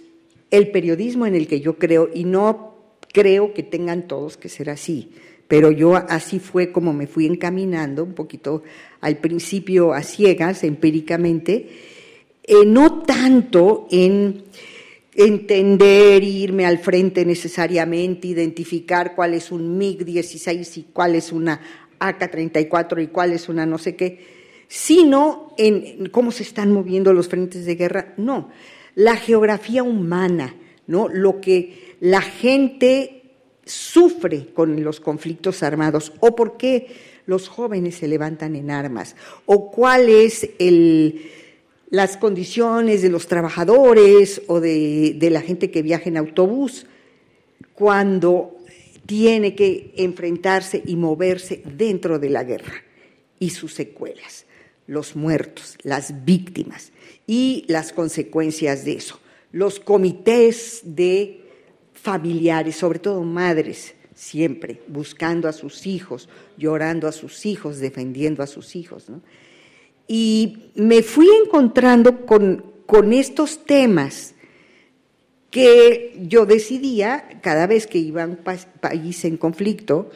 el periodismo en el que yo creo, y no creo que tengan todos que ser así, pero yo así fue como me fui encaminando, un poquito al principio a ciegas, empíricamente, eh, no tanto en entender, irme al frente necesariamente, identificar cuál es un MiG-16 y cuál es una AK-34 y cuál es una no sé qué, sino en cómo se están moviendo los frentes de guerra. No, la geografía humana, ¿no? Lo que la gente sufre con los conflictos armados o por qué los jóvenes se levantan en armas o cuál es las condiciones de los trabajadores o de, de la gente que viaja en autobús cuando tiene que enfrentarse y moverse dentro de la guerra y sus secuelas, los muertos, las víctimas y las consecuencias de eso, los comités de familiares, sobre todo madres, siempre buscando a sus hijos, llorando a sus hijos, defendiendo a sus hijos. Y me fui encontrando con, con estos temas que yo decidía, cada vez que iba a un país en conflicto,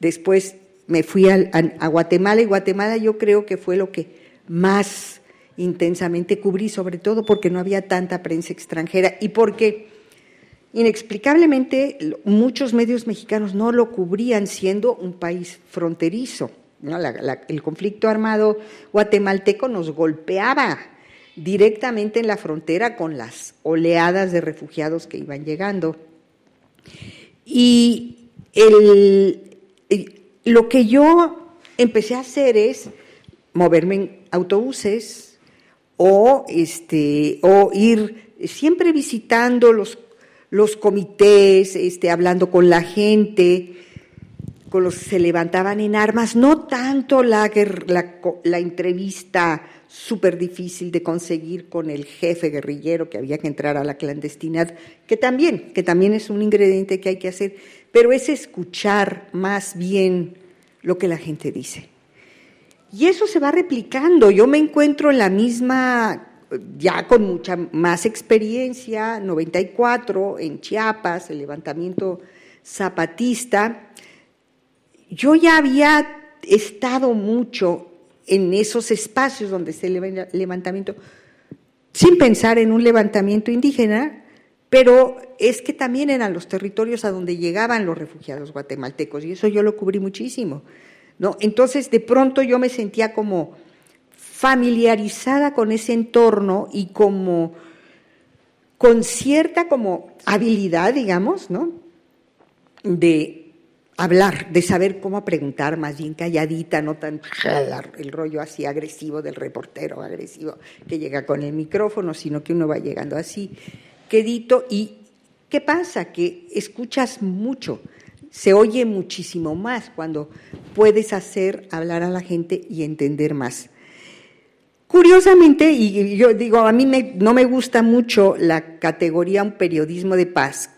después me fui a, Guatemala y Guatemala yo creo que fue lo que más intensamente cubrí, sobre todo porque no había tanta prensa extranjera y porque Inexplicablemente, muchos medios mexicanos no lo cubrían siendo un país fronterizo. el conflicto armado guatemalteco nos golpeaba directamente en la frontera con las oleadas de refugiados que iban llegando. Y lo que yo empecé a hacer es moverme en autobuses o, este, o ir siempre visitando los los comités, este, hablando con la gente, con los que se levantaban en armas, no tanto la, la, entrevista súper difícil de conseguir con el jefe guerrillero que había que entrar a la clandestinidad, que también, que también es un ingrediente que hay que hacer, pero es escuchar más bien lo que la gente dice. Y eso se va replicando. Yo me encuentro en la misma ya con mucha más experiencia, 94 en Chiapas, el levantamiento zapatista, yo ya había estado mucho en esos espacios donde se el levantamiento, sin pensar en un levantamiento indígena, pero es que también eran los territorios a donde llegaban los refugiados guatemaltecos, y eso yo lo cubrí muchísimo. ¿no? Entonces, de pronto yo me sentía como familiarizada con ese entorno y como con cierta como habilidad, digamos, ¿no? De hablar, de saber cómo preguntar, más bien calladita, no tan [laughs] el rollo así agresivo del reportero agresivo que llega con el micrófono, sino que uno va llegando así, quedito. ¿Y qué pasa? Que escuchas mucho, se oye muchísimo más cuando puedes hacer hablar a la gente y entender más. Curiosamente, y yo digo, a mí no me gusta mucho la categoría un periodismo de paz,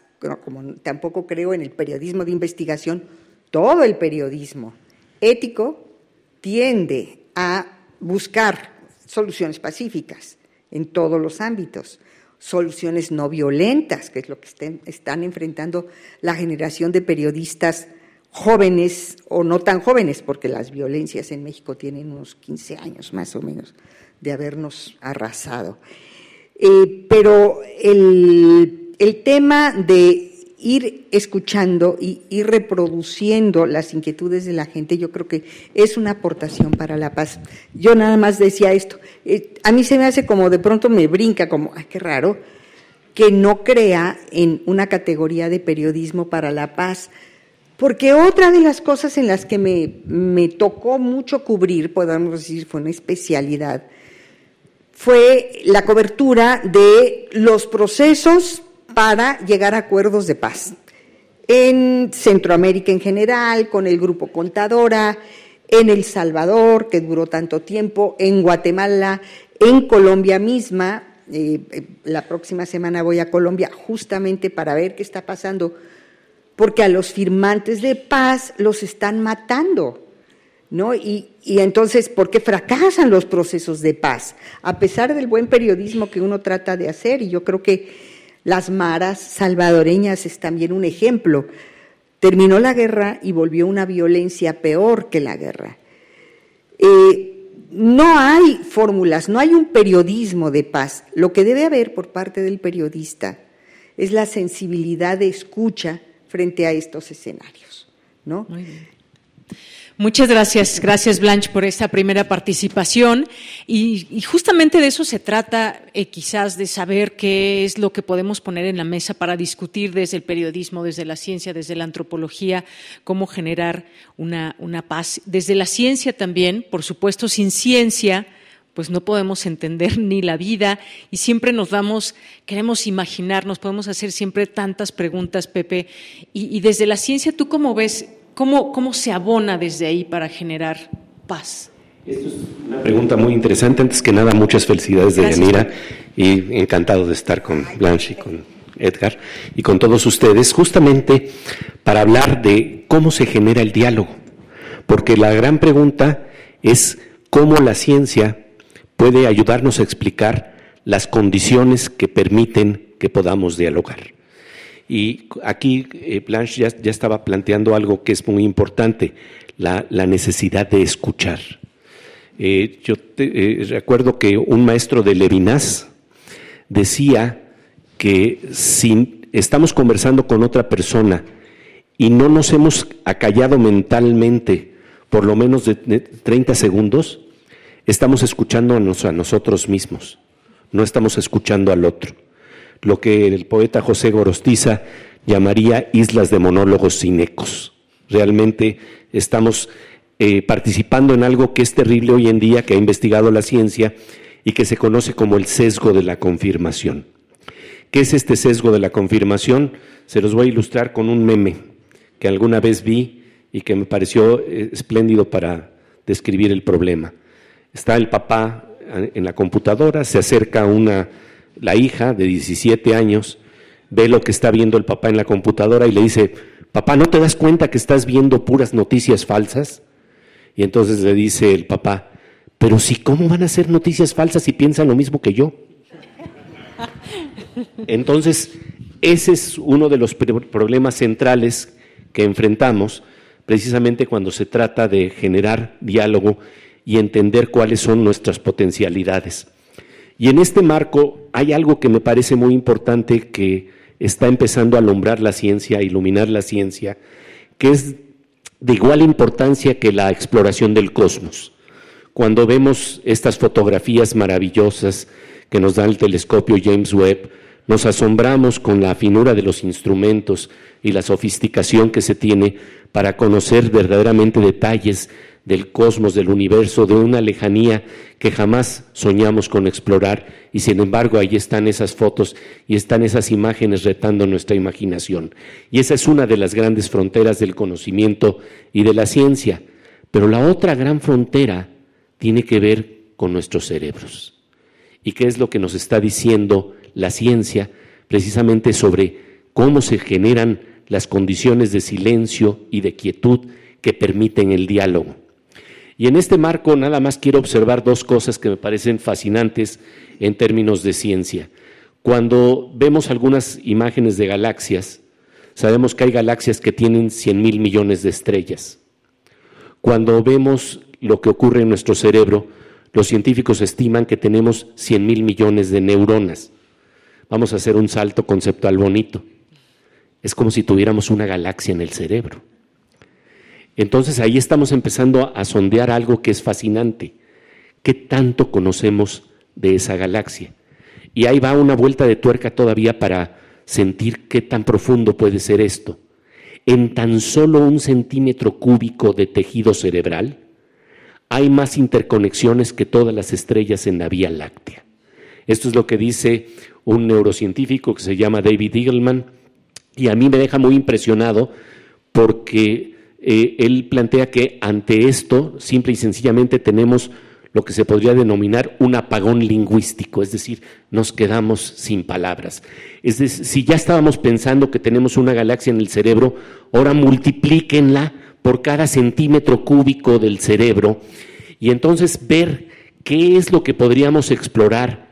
como tampoco creo en el periodismo de investigación, todo el periodismo ético tiende a buscar soluciones pacíficas en todos los ámbitos, soluciones no violentas, que es lo que están enfrentando la generación de periodistas jóvenes o no tan jóvenes, porque las violencias en México tienen unos 15 años más o menos de habernos arrasado. Eh, pero el, tema de ir escuchando y ir reproduciendo las inquietudes de la gente, yo creo que es una aportación para la paz. Yo nada más decía esto, eh, a mí se me hace como de pronto me brinca, como, ay, qué raro, que no crea en una categoría de periodismo para la paz, porque otra de las cosas en las que me, me tocó mucho cubrir, podemos decir, fue una especialidad, fue la cobertura de los procesos para llegar a acuerdos de paz. En Centroamérica en general, con el grupo Contadora, en El Salvador, que duró tanto tiempo, en Guatemala, en Colombia misma. Eh, eh, la próxima semana voy a Colombia justamente para ver qué está pasando porque a los firmantes de paz los están matando. ¿No? Y, y, entonces, ¿por qué fracasan los procesos de paz? A pesar del buen periodismo que uno trata de hacer, y yo creo que las maras salvadoreñas es también un ejemplo. Terminó la guerra y volvió una violencia peor que la guerra. Eh, no hay fórmulas, no hay un periodismo de paz. Lo que debe haber por parte del periodista es la sensibilidad de escucha frente a estos escenarios. ¿no? Muchas gracias, gracias Blanche por esta primera participación y, justamente de eso se trata, eh, quizás de saber qué es lo que podemos poner en la mesa para discutir desde el periodismo, desde la ciencia, desde la antropología, cómo generar una, una paz. Desde la ciencia también, por supuesto, sin ciencia pues no podemos entender ni la vida y siempre nos damos, queremos imaginarnos, podemos hacer siempre tantas preguntas, Pepe. Y, y desde la ciencia, ¿tú cómo ves ¿Cómo, ¿Cómo se abona desde ahí para generar paz? Esto es una pregunta muy interesante. Antes que nada, muchas felicidades de Yanira y encantado de estar con Blanche y con Edgar y con todos ustedes, justamente para hablar de cómo se genera el diálogo. Porque la gran pregunta es cómo la ciencia puede ayudarnos a explicar las condiciones que permiten que podamos dialogar. Y aquí eh, Blanche ya, estaba planteando algo que es muy importante, la, necesidad de escuchar. Eh, yo eh, recuerdo que un maestro de Levinas decía que si estamos conversando con otra persona y no nos hemos acallado mentalmente por lo menos de, 30 segundos, estamos escuchando a nosotros mismos, no estamos escuchando al otro lo que el poeta José Gorostiza llamaría islas de monólogos sin ecos. Realmente estamos eh, participando en algo que es terrible hoy en día, que ha investigado la ciencia y que se conoce como el sesgo de la confirmación. ¿Qué es este sesgo de la confirmación? Se los voy a ilustrar con un meme que alguna vez vi y que me pareció eh, espléndido para describir el problema. Está el papá eh, en la computadora, se acerca una la hija de 17 años ve lo que está viendo el papá en la computadora y le dice, papá, ¿no te das cuenta que estás viendo puras noticias falsas? Y entonces le dice el papá, pero si, ¿cómo van a ser noticias falsas si piensan lo mismo que yo? Entonces, ese es uno de los problemas centrales que enfrentamos precisamente cuando se trata de generar diálogo y entender cuáles son nuestras potencialidades. Y en este marco hay algo que me parece muy importante que está empezando a alumbrar la ciencia, a iluminar la ciencia, que es de igual importancia que la exploración del cosmos. Cuando vemos estas fotografías maravillosas que nos da el telescopio James Webb, nos asombramos con la finura de los instrumentos y la sofisticación que se tiene para conocer verdaderamente detalles del cosmos, del universo, de una lejanía que jamás soñamos con explorar y sin embargo ahí están esas fotos y están esas imágenes retando nuestra imaginación. Y esa es una de las grandes fronteras del conocimiento y de la ciencia. Pero la otra gran frontera tiene que ver con nuestros cerebros. ¿Y qué es lo que nos está diciendo la ciencia precisamente sobre cómo se generan las condiciones de silencio y de quietud que permiten el diálogo? Y en este marco nada más quiero observar dos cosas que me parecen fascinantes en términos de ciencia. Cuando vemos algunas imágenes de galaxias, sabemos que hay galaxias que tienen 100 mil millones de estrellas. Cuando vemos lo que ocurre en nuestro cerebro, los científicos estiman que tenemos 100 mil millones de neuronas. Vamos a hacer un salto conceptual bonito. Es como si tuviéramos una galaxia en el cerebro. Entonces ahí estamos empezando a sondear algo que es fascinante. ¿Qué tanto conocemos de esa galaxia? Y ahí va una vuelta de tuerca todavía para sentir qué tan profundo puede ser esto. En tan solo un centímetro cúbico de tejido cerebral hay más interconexiones que todas las estrellas en la Vía Láctea. Esto es lo que dice un neurocientífico que se llama David Eagleman y a mí me deja muy impresionado porque eh, él plantea que ante esto, simple y sencillamente, tenemos lo que se podría denominar un apagón lingüístico, es decir, nos quedamos sin palabras. Es decir, si ya estábamos pensando que tenemos una galaxia en el cerebro, ahora multiplíquenla por cada centímetro cúbico del cerebro y entonces ver qué es lo que podríamos explorar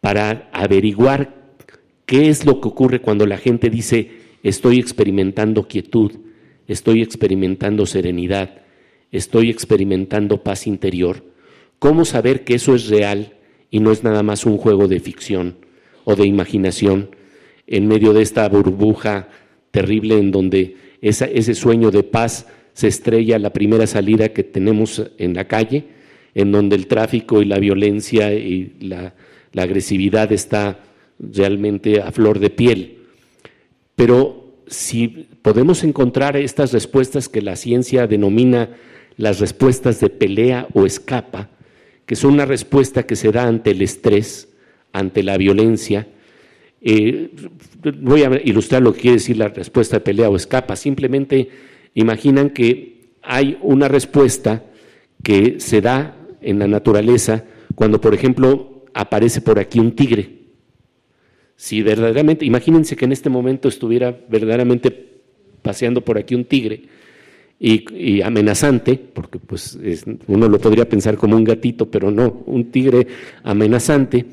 para averiguar qué es lo que ocurre cuando la gente dice estoy experimentando quietud, estoy experimentando serenidad, estoy experimentando paz interior. ¿Cómo saber que eso es real y no es nada más un juego de ficción o de imaginación en medio de esta burbuja terrible en donde ese sueño de paz se estrella la primera salida que tenemos en la calle, en donde el tráfico y la violencia y la, la agresividad está realmente a flor de piel. Pero si podemos encontrar estas respuestas que la ciencia denomina las respuestas de pelea o escapa, que son una respuesta que se da ante el estrés, ante la violencia. Eh, voy a ilustrar lo que quiere decir la respuesta de pelea o escapa. Simplemente imaginan que hay una respuesta que se da en la naturaleza cuando, por ejemplo, aparece por aquí un tigre. Si verdaderamente, imagínense que en este momento estuviera verdaderamente paseando por aquí un tigre y, amenazante, porque pues uno lo podría pensar como un gatito, pero no, un tigre amenazante,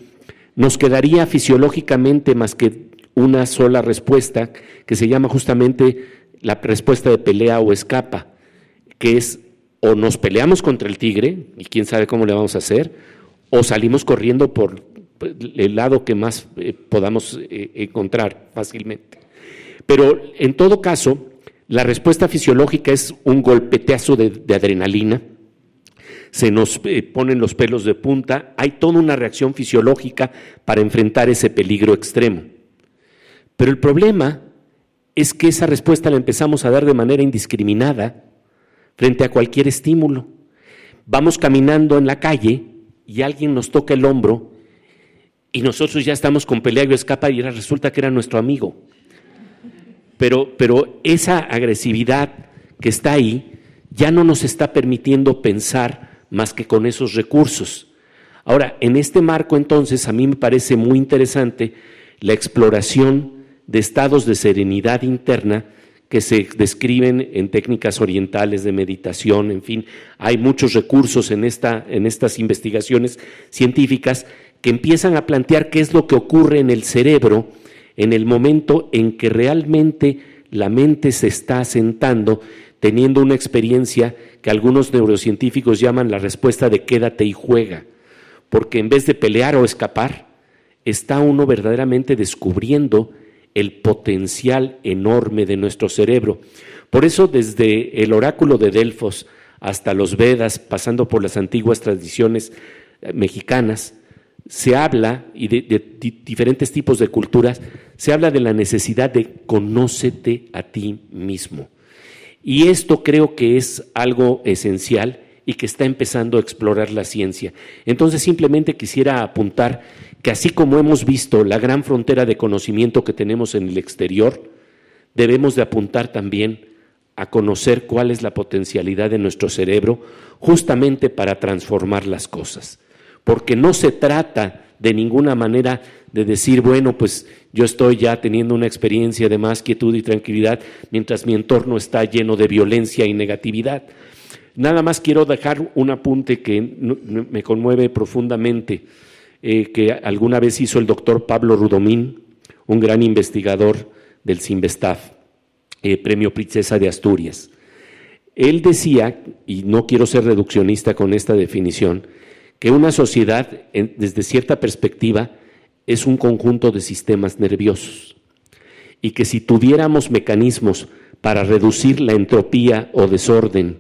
nos quedaría fisiológicamente más que una sola respuesta que se llama justamente la respuesta de pelea o escapa, que es o nos peleamos contra el tigre, y quién sabe cómo le vamos a hacer, o salimos corriendo por el lado que más eh, podamos eh, encontrar fácilmente. Pero en todo caso, la respuesta fisiológica es un golpeteazo de, adrenalina, se nos eh, ponen los pelos de punta, hay toda una reacción fisiológica para enfrentar ese peligro extremo. Pero el problema es que esa respuesta la empezamos a dar de manera indiscriminada frente a cualquier estímulo. Vamos caminando en la calle y alguien nos toca el hombro y nosotros ya estamos con pelea y escapa y resulta que era nuestro amigo. Pero, pero esa agresividad que está ahí ya no nos está permitiendo pensar más que con esos recursos. Ahora, en este marco entonces a mí me parece muy interesante la exploración de estados de serenidad interna que se describen en técnicas orientales de meditación, en fin, hay muchos recursos en, esta, en estas investigaciones científicas que empiezan a plantear qué es lo que ocurre en el cerebro en el momento en que realmente la mente se está asentando, teniendo una experiencia que algunos neurocientíficos llaman la respuesta de quédate y juega, porque en vez de pelear o escapar, está uno verdaderamente descubriendo el potencial enorme de nuestro cerebro. Por eso desde el oráculo de Delfos hasta los Vedas, pasando por las antiguas tradiciones eh, mexicanas, se habla, y de, diferentes tipos de culturas, se habla de la necesidad de conócete a ti mismo. Y esto creo que es algo esencial y que está empezando a explorar la ciencia. Entonces simplemente quisiera apuntar que así como hemos visto la gran frontera de conocimiento que tenemos en el exterior, debemos de apuntar también a conocer cuál es la potencialidad de nuestro cerebro justamente para transformar las cosas porque no se trata de ninguna manera de decir, bueno, pues yo estoy ya teniendo una experiencia de más quietud y tranquilidad mientras mi entorno está lleno de violencia y negatividad. Nada más quiero dejar un apunte que me conmueve profundamente, eh, que alguna vez hizo el doctor Pablo Rudomín, un gran investigador del CIMBESTAF, eh, Premio Princesa de Asturias. Él decía, y no quiero ser reduccionista con esta definición, que una sociedad, desde cierta perspectiva, es un conjunto de sistemas nerviosos y que si tuviéramos mecanismos para reducir la entropía o desorden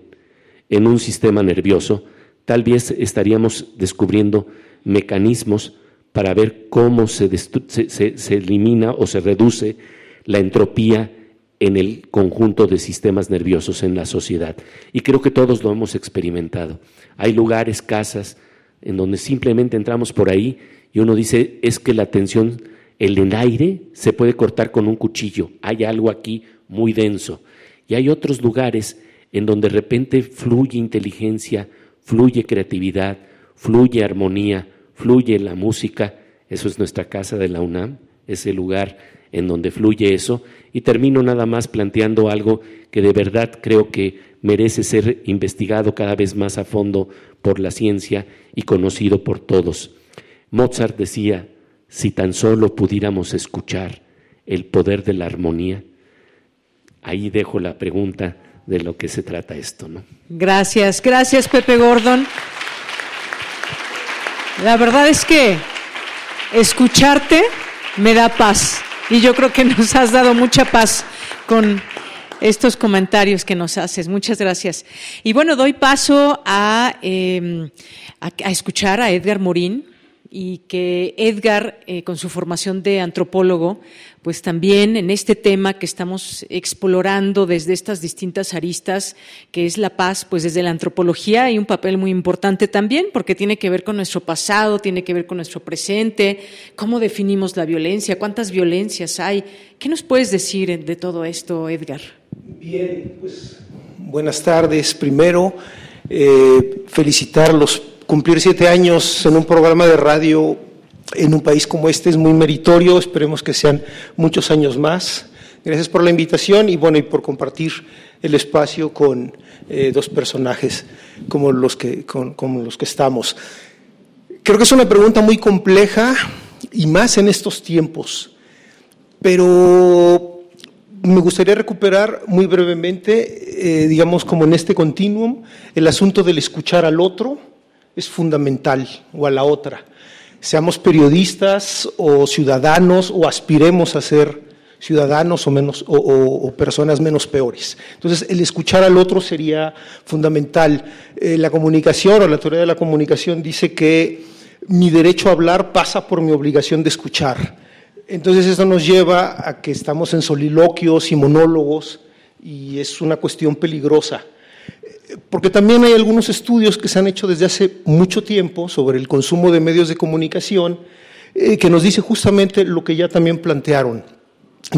en un sistema nervioso, tal vez estaríamos descubriendo mecanismos para ver cómo se, se, elimina o se reduce la entropía en el conjunto de sistemas nerviosos en la sociedad. Y creo que todos lo hemos experimentado. Hay lugares, casas, en donde simplemente entramos por ahí y uno dice, es que la tensión, el aire se puede cortar con un cuchillo, hay algo aquí muy denso. Y hay otros lugares en donde de repente fluye inteligencia, fluye creatividad, fluye armonía, fluye la música, eso es nuestra casa de la UNAM, es el lugar en donde fluye eso, y termino nada más planteando algo que de verdad creo que merece ser investigado cada vez más a fondo por la ciencia y conocido por todos. Mozart decía, si tan solo pudiéramos escuchar el poder de la armonía, ahí dejo la pregunta de lo que se trata esto, ¿no? Gracias, gracias Pepe Gordon. La verdad es que escucharte me da paz y yo creo que nos has dado mucha paz con estos comentarios que nos haces. Muchas gracias. Y bueno, doy paso a, em, escuchar a Edgar Morín y que Edgar, eh, con su formación de antropólogo, pues también en este tema que estamos explorando desde estas distintas aristas, que es la paz, pues desde la antropología hay un papel muy importante también, porque tiene que ver con nuestro pasado, tiene que ver con nuestro presente, cómo definimos la violencia, cuántas violencias hay. ¿Qué nos puedes decir de todo esto, Edgar? Bien, pues buenas tardes. Primero, eh, felicitarlos cumplir siete años en un programa de radio en un país como este es muy meritorio, esperemos que sean muchos años más. Gracias por la invitación y bueno, y por compartir el espacio con eh, dos personajes como los, que, como los que estamos. Creo que es una pregunta muy compleja y más en estos tiempos, pero me gustaría recuperar muy brevemente, eh, digamos como en este continuum, el asunto del escuchar al otro, es fundamental o a la otra. Seamos periodistas o ciudadanos o aspiremos a ser ciudadanos o, menos, o, personas menos peores. Entonces, el escuchar al otro sería fundamental. Eh, la comunicación o la teoría de la comunicación dice que mi derecho a hablar pasa por mi obligación de escuchar. Entonces, eso nos lleva a que estamos en soliloquios y monólogos y es una cuestión peligrosa porque también hay algunos estudios que se han hecho desde hace mucho tiempo sobre el consumo de medios de comunicación eh, que nos dice justamente lo que ya también plantearon,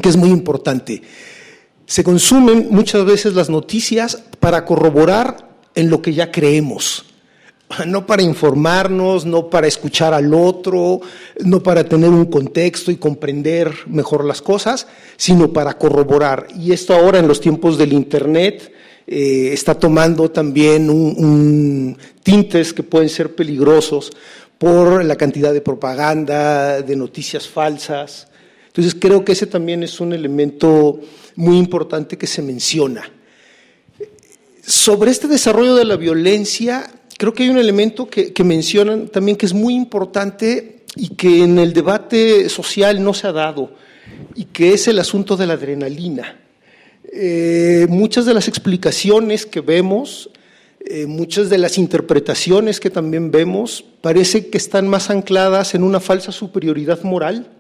que es muy importante. Se consumen muchas veces las noticias para corroborar en lo que ya creemos, no para informarnos, no para escuchar al otro, no para tener un contexto y comprender mejor las cosas, sino para corroborar. Y esto ahora en los tiempos del Internet, eh, está tomando también un, tintes que pueden ser peligrosos por la cantidad de propaganda, de noticias falsas. Entonces creo que ese también es un elemento muy importante que se menciona. Sobre este desarrollo de la violencia, creo que hay un elemento que, mencionan también que es muy importante y que en el debate social no se ha dado, y que es el asunto de la adrenalina. Eh, muchas de las explicaciones que vemos, eh, muchas de las interpretaciones que también vemos, parece que están más ancladas en una falsa superioridad moral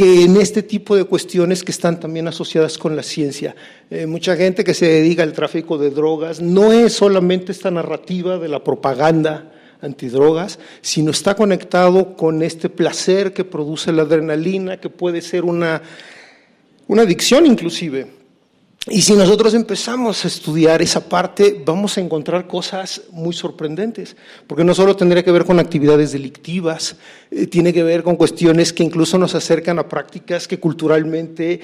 que en este tipo de cuestiones que están también asociadas con la ciencia. Eh, mucha gente que se dedica al tráfico de drogas no es solamente esta narrativa de la propaganda antidrogas, sino está conectado con este placer que produce la adrenalina, que puede ser una, una adicción inclusive. Y si nosotros empezamos a estudiar esa parte, vamos a encontrar cosas muy sorprendentes, porque no solo tendría que ver con actividades delictivas, eh, tiene que ver con cuestiones que incluso nos acercan a prácticas que culturalmente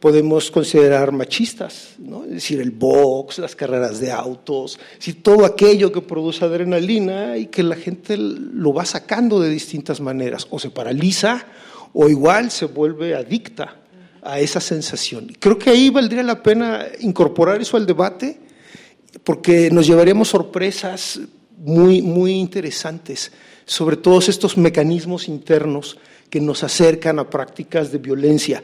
podemos considerar machistas, ¿no? es decir, el box, las carreras de autos, todo aquello que produce adrenalina y que la gente lo va sacando de distintas maneras, o se paraliza o igual se vuelve adicta a esa sensación. Creo que ahí valdría la pena incorporar eso al debate, porque nos llevaríamos sorpresas muy, muy interesantes sobre todos estos mecanismos internos que nos acercan a prácticas de violencia,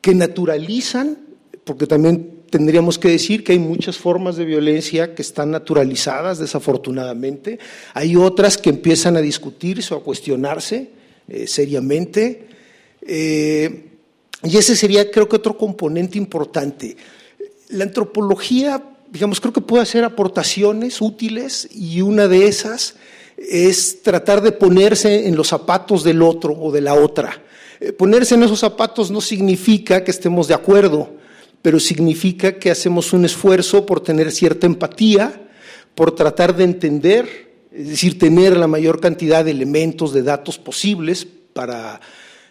que naturalizan, porque también tendríamos que decir que hay muchas formas de violencia que están naturalizadas, desafortunadamente, hay otras que empiezan a discutirse o a cuestionarse eh, seriamente. Eh, y ese sería, creo que, otro componente importante. La antropología, digamos, creo que puede hacer aportaciones útiles y una de esas es tratar de ponerse en los zapatos del otro o de la otra. Eh, ponerse en esos zapatos no significa que estemos de acuerdo, pero significa que hacemos un esfuerzo por tener cierta empatía, por tratar de entender es decir, tener la mayor cantidad de elementos, de datos posibles para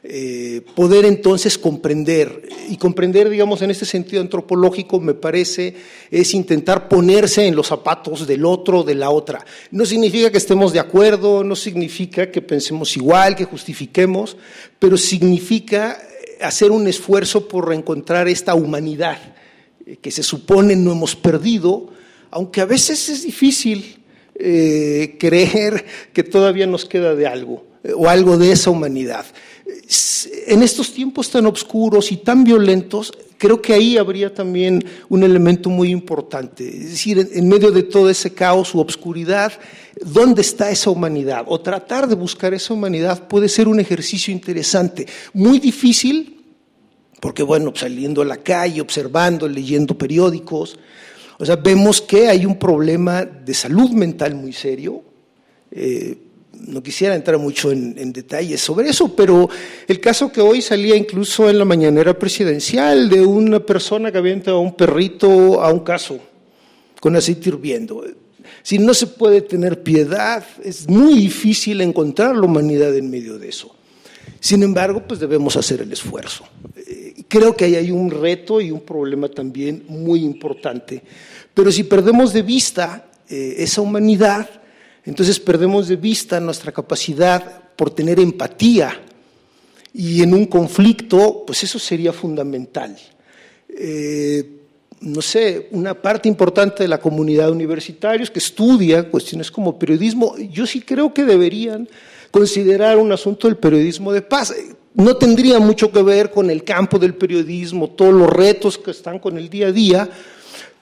eh, poder entonces comprender. Y comprender, digamos, en este sentido antropológico, me parece, es intentar ponerse en los zapatos del otro, de la otra. No significa que estemos de acuerdo, no significa que pensemos igual, que justifiquemos, pero significa hacer un esfuerzo por reencontrar esta humanidad eh, que se supone no hemos perdido, aunque a veces es difícil eh, [laughs] creer que todavía nos queda de algo o algo de esa humanidad en estos tiempos tan oscuros y tan violentos, creo que ahí habría también un elemento muy importante. Es decir, en medio de todo ese caos u obscuridad, ¿dónde está esa humanidad? O tratar de buscar esa humanidad puede ser un ejercicio interesante, muy difícil, porque bueno, saliendo a la calle, observando, leyendo periódicos, o sea, vemos que hay un problema de salud mental muy serio. Eh, no quisiera entrar mucho en, detalles sobre eso, pero el caso que hoy salía incluso en la mañanera presidencial de una persona que había entrado a un perrito a un caso con aceite hirviendo. Si no se puede tener piedad, es muy difícil encontrar la humanidad en medio de eso. Sin embargo, pues debemos hacer el esfuerzo. Eh, creo que ahí hay un reto y un problema también muy importante. Pero si perdemos de vista eh, esa humanidad, entonces perdemos de vista nuestra capacidad por tener empatía y en un conflicto, pues eso sería fundamental. Eh, no sé, una parte importante de la comunidad universitaria que estudia cuestiones como periodismo, yo sí creo que deberían considerar un asunto del periodismo de paz. No tendría mucho que ver con el campo del periodismo, todos los retos que están con el día a día,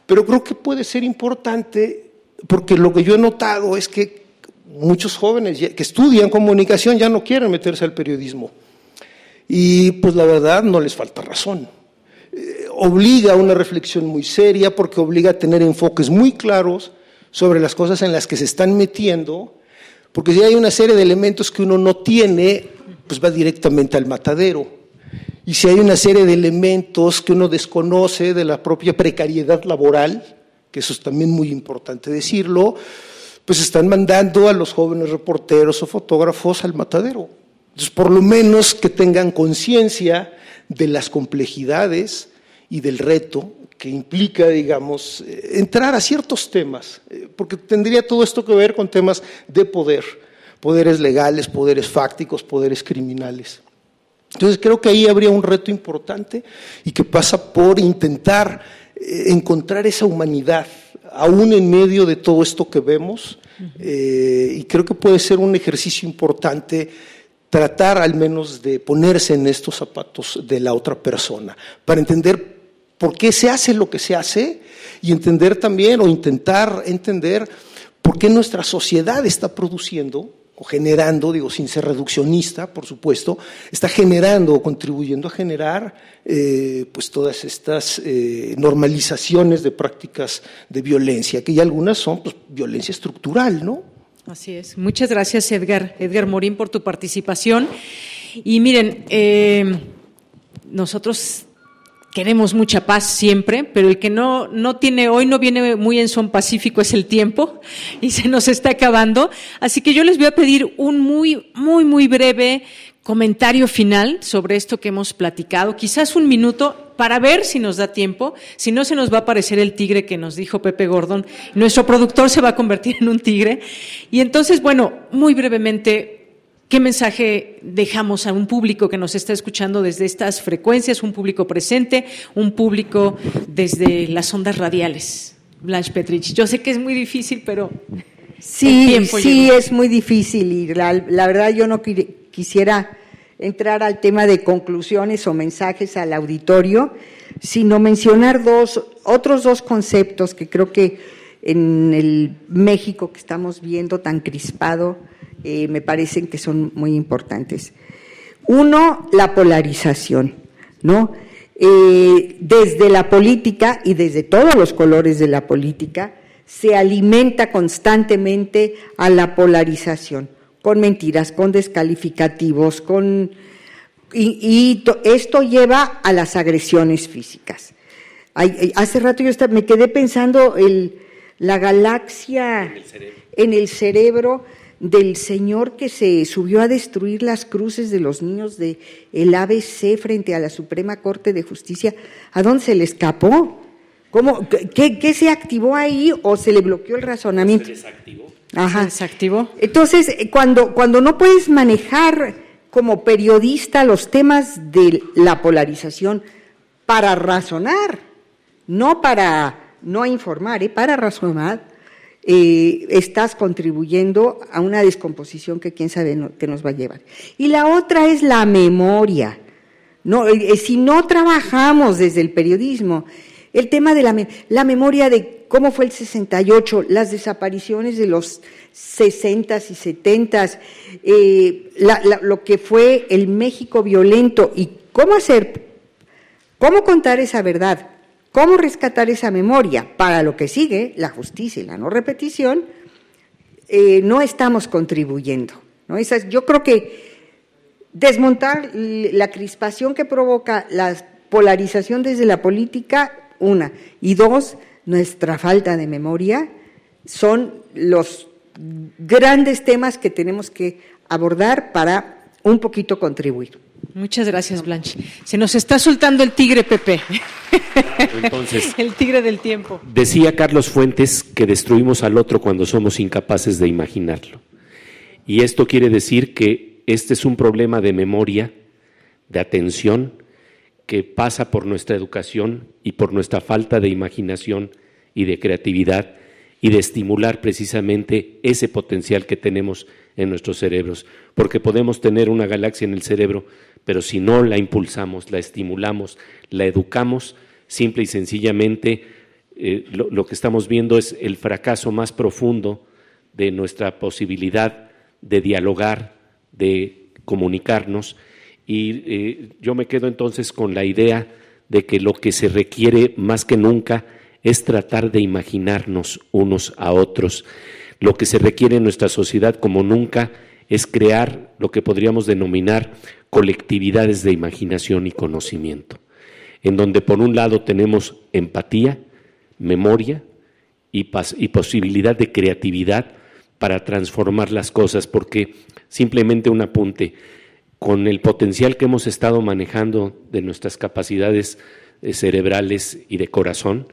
pero creo que puede ser importante porque lo que yo he notado es que muchos jóvenes que estudian comunicación ya no quieren meterse al periodismo. Y pues la verdad no les falta razón. Eh, obliga a una reflexión muy seria porque obliga a tener enfoques muy claros sobre las cosas en las que se están metiendo, porque si hay una serie de elementos que uno no tiene, pues va directamente al matadero. Y si hay una serie de elementos que uno desconoce de la propia precariedad laboral, que eso es también muy importante decirlo, pues están mandando a los jóvenes reporteros o fotógrafos al matadero. Entonces, por lo menos que tengan conciencia de las complejidades y del reto que implica, digamos, eh, entrar a ciertos temas, eh, porque tendría todo esto que ver con temas de poder, poderes legales, poderes fácticos, poderes criminales. Entonces creo que ahí habría un reto importante y que pasa por intentar encontrar esa humanidad, aún en medio de todo esto que vemos, eh, y creo que puede ser un ejercicio importante tratar al menos de ponerse en estos zapatos de la otra persona, para entender por qué se hace lo que se hace y entender también o intentar entender por qué nuestra sociedad está produciendo generando, digo, sin ser reduccionista, por supuesto, está generando o contribuyendo a generar eh, pues todas estas eh, normalizaciones de prácticas de violencia, que ya algunas son pues, violencia estructural, ¿no? Así es. Muchas gracias, Edgar, Edgar Morín, por tu participación. Y miren, eh, nosotros queremos mucha paz siempre, pero el que no, no tiene, hoy no viene muy en son pacífico es el tiempo [laughs] y se nos está acabando. Así que yo les voy a pedir un muy, muy, muy breve comentario final sobre esto que hemos platicado, quizás un minuto para ver si nos da tiempo, si no se nos va a aparecer el tigre que nos dijo Pepe Gordon, nuestro productor se va a convertir en un tigre. Y entonces, bueno, muy brevemente, ¿Qué mensaje dejamos a un público que nos está escuchando desde estas frecuencias, un público presente, un público desde las ondas radiales? Blanche Petrich, yo sé que es muy difícil, pero sí, sí es muy difícil y la, verdad yo no quisiera entrar al tema de conclusiones o mensajes al auditorio, sino mencionar dos otros dos conceptos que creo que en el México que estamos viendo tan crispado eh, me parecen que son muy importantes. Uno, la polarización, ¿no? Eh, desde la política y desde todos los colores de la política se alimenta constantemente a la polarización, con mentiras, con descalificativos, con y, esto lleva a las agresiones físicas. hace rato yo me quedé pensando el, la galaxia en el cerebro del señor que se subió a destruir las cruces de los niños del el ABC frente a la Suprema Corte de Justicia? ¿A dónde se le escapó? ¿Cómo, qué, se activó ahí o se le bloqueó el razonamiento? Se desactivó. Ajá. Se desactivó. Entonces, cuando, cuando no puedes manejar como periodista los temas de la polarización para razonar, no para no informar, ¿eh? para razonar, eh, estás contribuyendo a una descomposición que quién sabe que nos va a llevar. Y la otra es la memoria. No, eh, si no trabajamos desde el periodismo, el tema de la, memoria de cómo fue el 68, las desapariciones de los 60s y 70s, eh, lo que fue el México violento y cómo hacer, cómo contar esa verdad, cómo rescatar esa memoria para lo que sigue, la justicia y la no repetición, eh, no estamos contribuyendo. ¿no? yo creo que desmontar la crispación que provoca la polarización desde la política, una, y dos, nuestra falta de memoria, son los grandes temas que tenemos que abordar para un poquito contribuir. Muchas gracias, Blanche. Se nos está soltando el tigre, Pepe. Entonces, [laughs] el tigre del tiempo. Decía Carlos Fuentes que destruimos al otro cuando somos incapaces de imaginarlo. Y esto quiere decir que este es un problema de memoria, de atención, que pasa por nuestra educación y por nuestra falta de imaginación y de creatividad y de estimular precisamente ese potencial que tenemos en nuestros cerebros, porque podemos tener una galaxia en el cerebro, pero si no la impulsamos, la estimulamos, la educamos, simple y sencillamente eh, lo, que estamos viendo es el fracaso más profundo de nuestra posibilidad de dialogar, de comunicarnos, y eh, yo me quedo entonces con la idea de que lo que se requiere más que nunca es tratar de imaginarnos unos a otros. Lo que se requiere en nuestra sociedad como nunca es crear lo que podríamos denominar colectividades de imaginación y conocimiento, en donde por un lado tenemos empatía, memoria y, posibilidad de creatividad para transformar las cosas, porque simplemente un apunte, con el potencial que hemos estado manejando de nuestras capacidades eh, cerebrales y de corazón,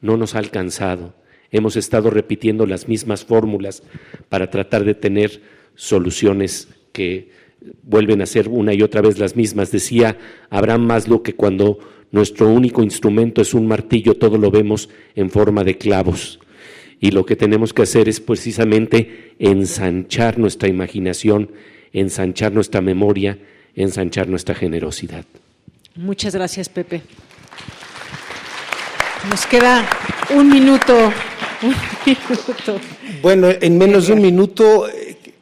no nos ha alcanzado. Hemos estado repitiendo las mismas fórmulas para tratar de tener soluciones que vuelven a ser una y otra vez las mismas. Decía Abraham Maslow que cuando nuestro único instrumento es un martillo, todo lo vemos en forma de clavos. Y lo que tenemos que hacer es precisamente ensanchar nuestra imaginación, ensanchar nuestra memoria, ensanchar nuestra generosidad. Muchas gracias, Pepe. Nos queda un minuto. [laughs] Bueno, en menos de un minuto,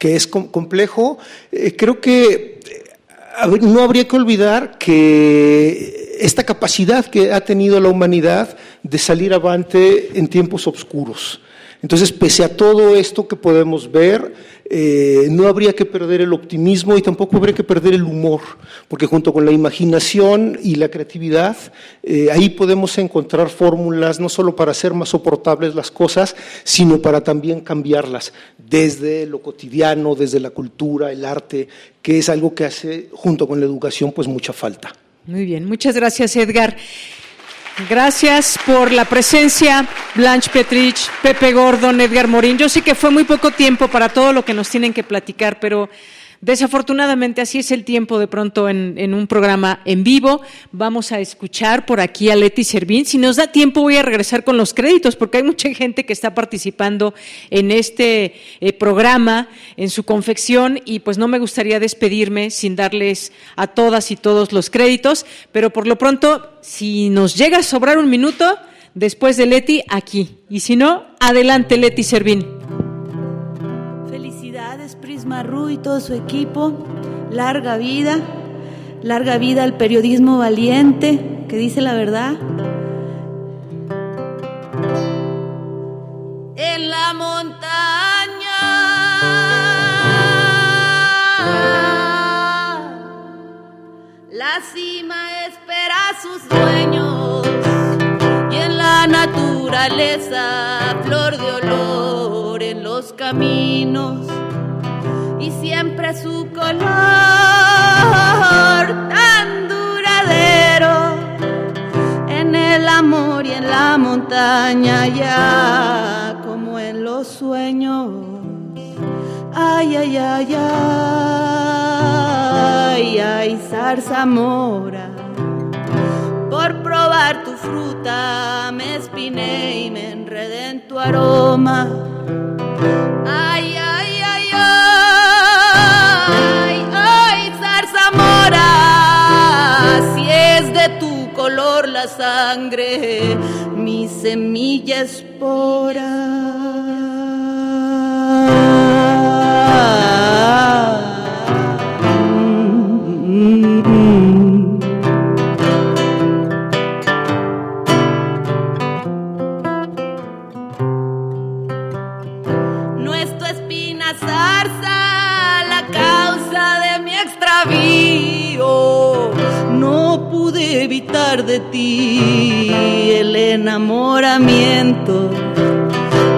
que es complejo, eh, creo que eh, no habría que olvidar que esta capacidad que ha tenido la humanidad de salir avante en tiempos oscuros. Entonces, pese a todo esto que podemos ver, eh, no habría que perder el optimismo y tampoco habría que perder el humor, porque junto con la imaginación y la creatividad, eh, ahí podemos encontrar fórmulas no solo para hacer más soportables las cosas, sino para también cambiarlas desde lo cotidiano, desde la cultura, el arte, que es algo que hace junto con la educación pues mucha falta. Muy bien, muchas gracias Edgar. Gracias por la presencia, Blanche Petrich, Pepe Gordon, Edgar Morín. Yo sé que fue muy poco tiempo para todo lo que nos tienen que platicar, pero Desafortunadamente, así es el tiempo de pronto en, un programa en vivo. Vamos a escuchar por aquí a Leti Servín. Si nos da tiempo, voy a regresar con los créditos, porque hay mucha gente que está participando en este eh, programa, en su confección, y pues no me gustaría despedirme sin darles a todas y todos los créditos. Pero por lo pronto, si nos llega a sobrar un minuto, después de Leti, aquí. Y si no, adelante, Leti Servín. Marru y todo su equipo. Larga vida, larga vida al periodismo valiente que dice la verdad. En la montaña. La cima espera sus dueños y en la naturaleza flor de olor en los caminos y siempre su color tan duradero en el amor y en la montaña ya como en los sueños. Ay, ay, ay, ay, ay, zarzamora. Por probar tu fruta me espiné y me enredé en tu aroma. Sangre, mi semilla espora. De ti el enamoramiento.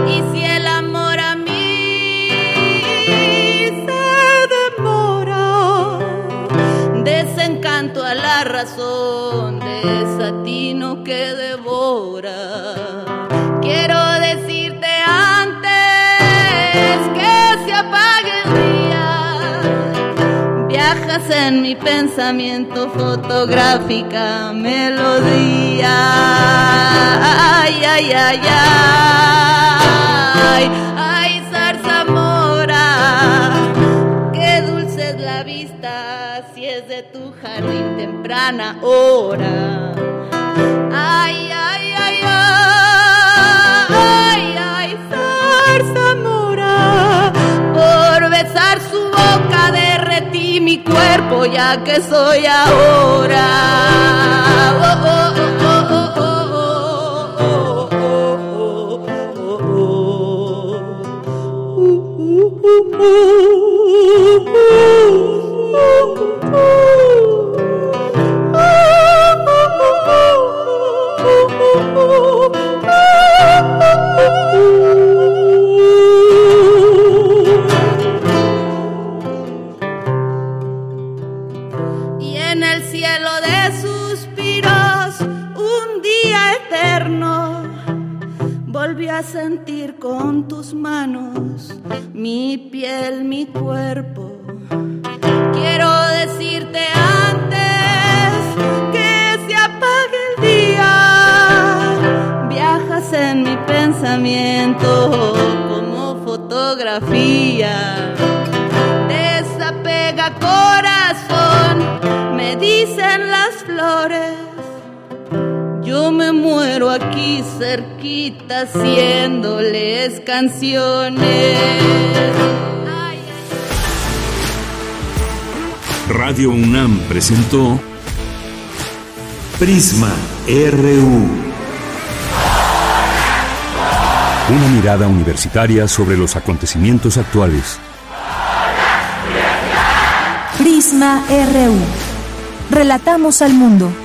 Y si el amor a mí se demora, desencanto a la razón en mi pensamiento fotográfica melodía. Ay, ay, ay, ay, ay, zarzamora. Qué dulce es la vista si es de tu jardín temprana hora. Ay, ay, su boca derretí mi cuerpo ya que soy ahora. Oh, oh, sentir con tus manos mi piel, mi cuerpo. Quiero decirte antes que se apague el día, viajas en mi pensamiento como fotografía. Desapega corazón, me dicen las flores. Yo me muero aquí cerquita haciéndoles canciones. Radio UNAM presentó Prisma RU. Una mirada universitaria sobre los acontecimientos actuales. Prisma RU. Relatamos al mundo.